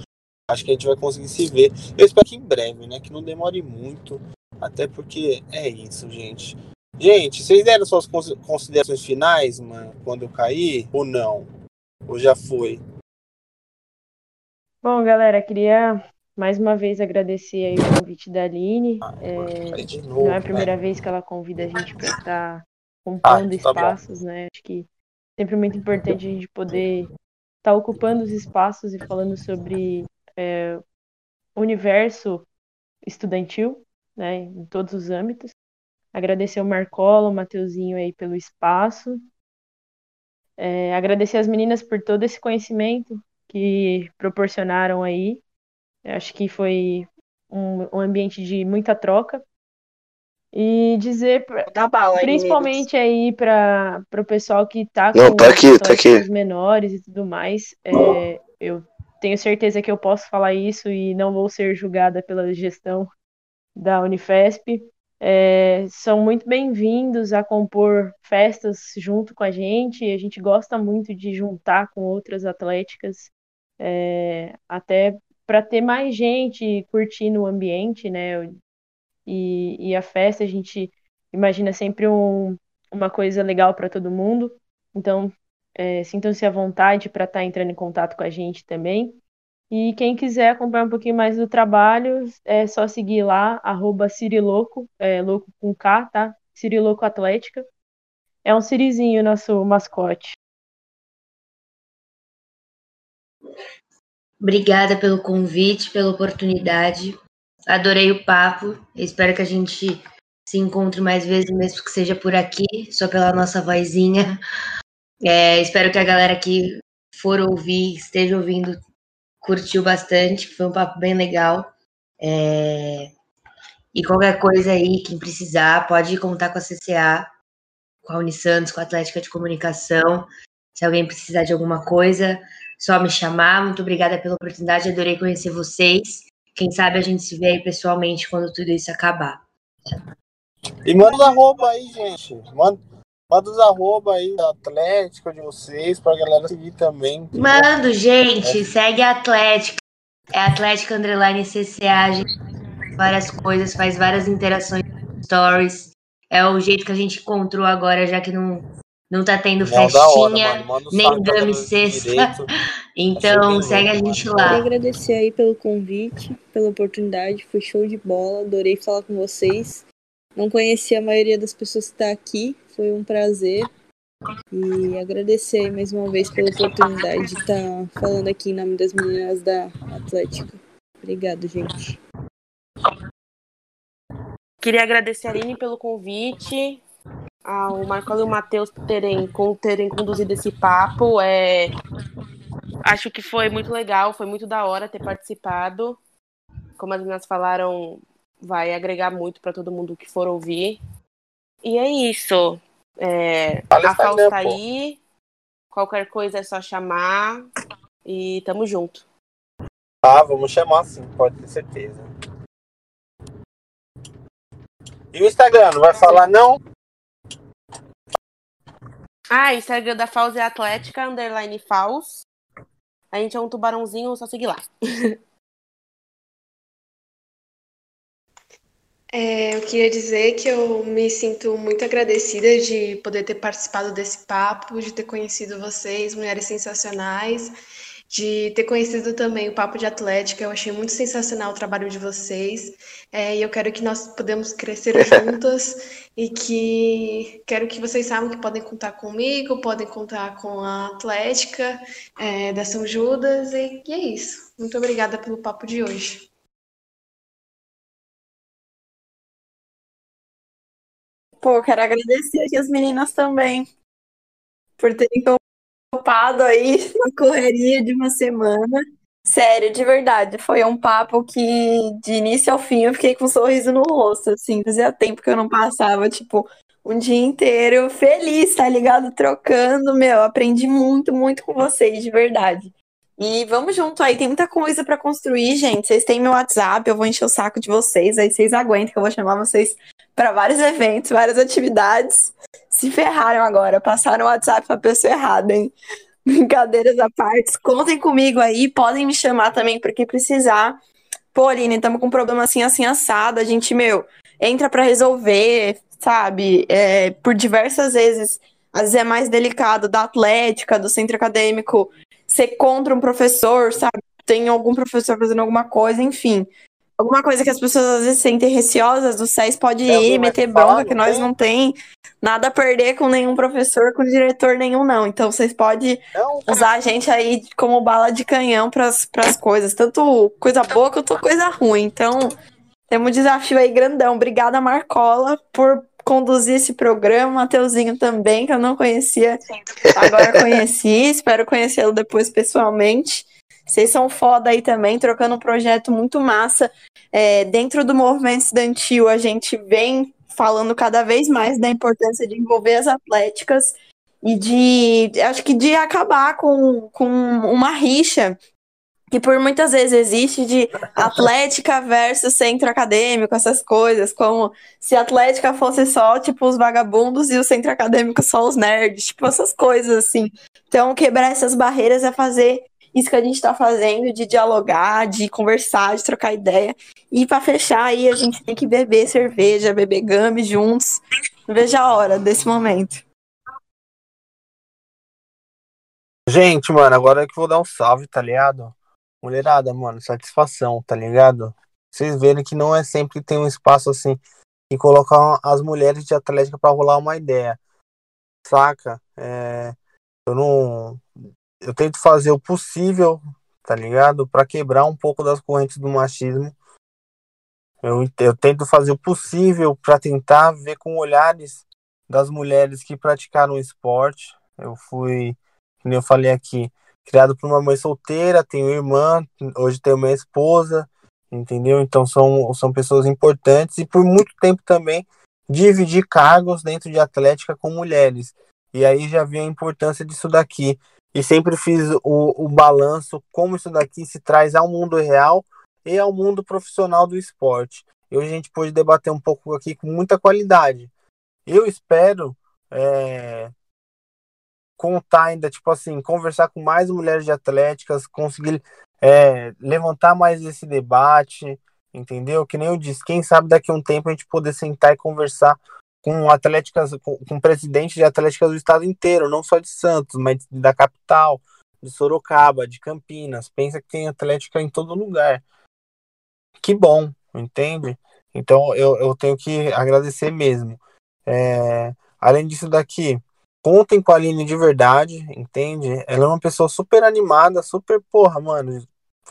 acho que a gente vai conseguir se ver. Eu espero que em breve, né? Que não demore muito. Até porque é isso, gente. Gente, vocês deram suas considerações finais, mano, quando eu caí? Ou não? Ou já foi? Bom, galera, queria mais uma vez agradecer aí o convite da Aline. Ah, é, novo, não é a primeira né? vez que ela convida a gente para estar tá compondo ah, tá espaços, bom. né? Acho que sempre muito importante a gente poder estar tá ocupando os espaços e falando sobre é, universo estudantil, né, em todos os âmbitos. Agradecer o Marcola, o Mateuzinho aí pelo espaço. É, agradecer as meninas por todo esse conhecimento que proporcionaram aí. Eu acho que foi um, um ambiente de muita troca. E dizer, pra, bala, principalmente aí para o pessoal que está com Não, tá aqui, tá aqui. menores e tudo mais, é, eu tenho certeza que eu posso falar isso e não vou ser julgada pela gestão da Unifesp. É, são muito bem-vindos a compor festas junto com a gente. A gente gosta muito de juntar com outras atléticas, é, até para ter mais gente curtindo o ambiente, né? E, e a festa a gente imagina sempre um, uma coisa legal para todo mundo. Então, é, sintam-se à vontade para estar tá entrando em contato com a gente também. E quem quiser acompanhar um pouquinho mais do trabalho, é só seguir lá, arroba Ciriloco, é, louco com K, tá? Ciriloco Atlética. É um Sirizinho, nosso mascote. Obrigada pelo convite, pela oportunidade. Adorei o papo. espero que a gente se encontre mais vezes, mesmo que seja por aqui, só pela nossa vozinha. É, espero que a galera que for ouvir, esteja ouvindo curtiu bastante, foi um papo bem legal. É... E qualquer coisa aí, quem precisar, pode contar com a CCA, com a Unisantos, com a Atlética de Comunicação. Se alguém precisar de alguma coisa, só me chamar. Muito obrigada pela oportunidade, adorei conhecer vocês. Quem sabe a gente se vê aí pessoalmente quando tudo isso acabar. E manda arroba aí, gente. Manda, Manda os arroba aí da Atlética de vocês pra galera seguir também. Mando, gente. É. Segue a Atlética. É Atlética Underline CCA. Gente, várias coisas, faz várias interações, stories. É o jeito que a gente encontrou agora, já que não, não tá tendo não, festinha, hora, nem dame sexta. [LAUGHS] então, segue a gente lá. Queria agradecer aí pelo convite, pela oportunidade. Foi show de bola. Adorei falar com vocês. Não conheci a maioria das pessoas que está aqui, foi um prazer. E agradecer mais uma vez pela oportunidade de estar tá falando aqui em nome das meninas da Atlética. Obrigado, gente. Queria agradecer a Aline pelo convite, ao Marcelo e o Matheus por terem, terem conduzido esse papo. É, acho que foi muito legal, foi muito da hora ter participado. Como as meninas falaram, vai agregar muito para todo mundo que for ouvir. E é isso. É, a FAO está aí. Qualquer coisa é só chamar. E tamo junto. Ah, vamos chamar sim, pode ter certeza. E o Instagram, não vai falar não? Ah, Instagram da Faus é Atlética, underline Faus. A gente é um tubarãozinho, só seguir lá. [LAUGHS] É, eu queria dizer que eu me sinto muito agradecida de poder ter participado desse papo, de ter conhecido vocês, mulheres sensacionais, de ter conhecido também o Papo de Atlética. Eu achei muito sensacional o trabalho de vocês. É, e eu quero que nós podemos crescer [LAUGHS] juntas e que quero que vocês saibam que podem contar comigo, podem contar com a Atlética é, da São Judas. E, e é isso. Muito obrigada pelo papo de hoje. Pô, quero agradecer aqui as meninas também por terem topado aí [LAUGHS] na correria de uma semana. Sério, de verdade, foi um papo que de início ao fim eu fiquei com um sorriso no rosto, assim, fazia tempo que eu não passava, tipo, um dia inteiro feliz, tá ligado? Trocando, meu, aprendi muito, muito com vocês, de verdade. E vamos junto aí, tem muita coisa para construir, gente. Vocês têm meu WhatsApp, eu vou encher o saco de vocês, aí vocês aguentam que eu vou chamar vocês para vários eventos, várias atividades. Se ferraram agora, passaram o WhatsApp pra pessoa errada, hein? [LAUGHS] Brincadeiras à parte. Contem comigo aí, podem me chamar também porque precisar. Pô, Aline, estamos com um problema assim, assim, assado. A gente, meu, entra para resolver, sabe? É, por diversas vezes. Às vezes é mais delicado da atlética, do centro acadêmico, ser contra um professor, sabe? Tem algum professor fazendo alguma coisa, enfim alguma coisa que as pessoas às vezes sentem receosas do SES pode ir, meter bronca, que nós não tem nada a perder com nenhum professor, com diretor nenhum, não. Então vocês podem usar a gente aí como bala de canhão para as coisas, tanto coisa boa quanto coisa ruim. Então, temos um desafio aí grandão. Obrigada, Marcola, por conduzir esse programa, Mateuzinho também, que eu não conhecia, agora conheci, espero conhecê-lo depois pessoalmente. Vocês são foda aí também, trocando um projeto muito massa. É, dentro do movimento estudantil, a gente vem falando cada vez mais da importância de envolver as atléticas e de, acho que de acabar com, com uma rixa que por muitas vezes existe de atlética versus centro acadêmico, essas coisas, como se a atlética fosse só, tipo, os vagabundos e o centro acadêmico só os nerds, tipo, essas coisas, assim. Então, quebrar essas barreiras é fazer isso que a gente está fazendo de dialogar, de conversar, de trocar ideia. E para fechar aí, a gente tem que beber cerveja, beber gami juntos. Veja a hora desse momento. Gente, mano, agora é que vou dar um salve, tá ligado? Mulherada, mano, satisfação, tá ligado? Vocês verem que não é sempre que tem um espaço assim e colocar as mulheres de Atlética para rolar uma ideia. Saca? É, eu não eu tento fazer o possível, tá ligado? Para quebrar um pouco das correntes do machismo. Eu, eu tento fazer o possível para tentar ver com olhares das mulheres que praticaram esporte. Eu fui, como eu falei aqui, criado por uma mãe solteira, tenho irmã, hoje tenho minha esposa, entendeu? Então são, são pessoas importantes e por muito tempo também dividi cargos dentro de Atlética com mulheres. E aí já vi a importância disso daqui e sempre fiz o, o balanço como isso daqui se traz ao mundo real e ao mundo profissional do esporte. E hoje a gente pôde debater um pouco aqui com muita qualidade. Eu espero é, contar ainda, tipo assim, conversar com mais mulheres de atléticas, conseguir é, levantar mais esse debate, entendeu? Que nem eu disse, quem sabe daqui a um tempo a gente poder sentar e conversar com atléticas, com, com presidente de atléticas do estado inteiro, não só de Santos, mas da capital, de Sorocaba, de Campinas. Pensa que tem atlética em todo lugar. Que bom, entende? Então eu, eu tenho que agradecer mesmo. É, além disso daqui, contem com a Aline de verdade, entende? Ela é uma pessoa super animada, super, porra, mano,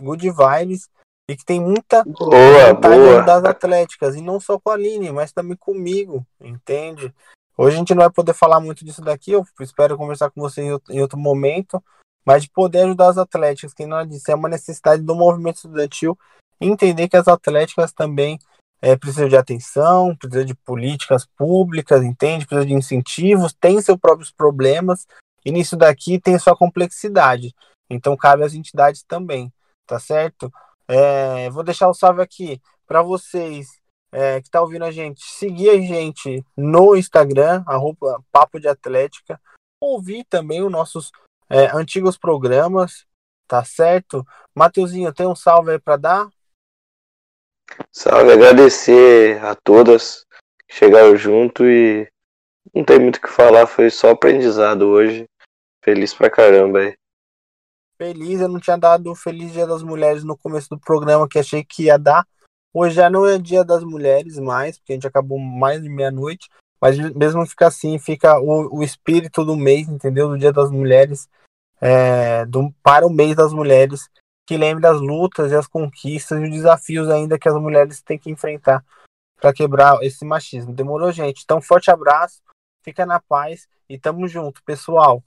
good vibes e que tem muita boa, boa. das atléticas, e não só com a Aline, mas também comigo, entende? Hoje a gente não vai poder falar muito disso daqui, eu espero conversar com você em outro momento, mas de poder ajudar as atléticas, que não disse, é uma necessidade do movimento estudantil entender que as atléticas também é, precisam de atenção, precisam de políticas públicas, entende? Precisa de incentivos, tem seus próprios problemas, e nisso daqui tem sua complexidade. Então cabe às entidades também, tá certo? É, vou deixar o salve aqui para vocês é, que tá ouvindo a gente. Seguir a gente no Instagram, arroba Papo de Atlética. ouvir também os nossos é, antigos programas, tá certo? Mateuzinho, tem um salve aí para dar? Salve, agradecer a todas que chegaram junto e não tem muito o que falar, foi só aprendizado hoje. Feliz pra caramba aí. Feliz, eu não tinha dado o Feliz Dia das Mulheres no começo do programa, que achei que ia dar. Hoje já não é Dia das Mulheres mais, porque a gente acabou mais de meia-noite. Mas mesmo fica assim, fica o, o espírito do mês, entendeu? Do Dia das Mulheres, é, do, para o mês das mulheres, que lembre das lutas e as conquistas e os desafios ainda que as mulheres têm que enfrentar para quebrar esse machismo. Demorou, gente? Então, forte abraço, fica na paz e tamo junto, pessoal.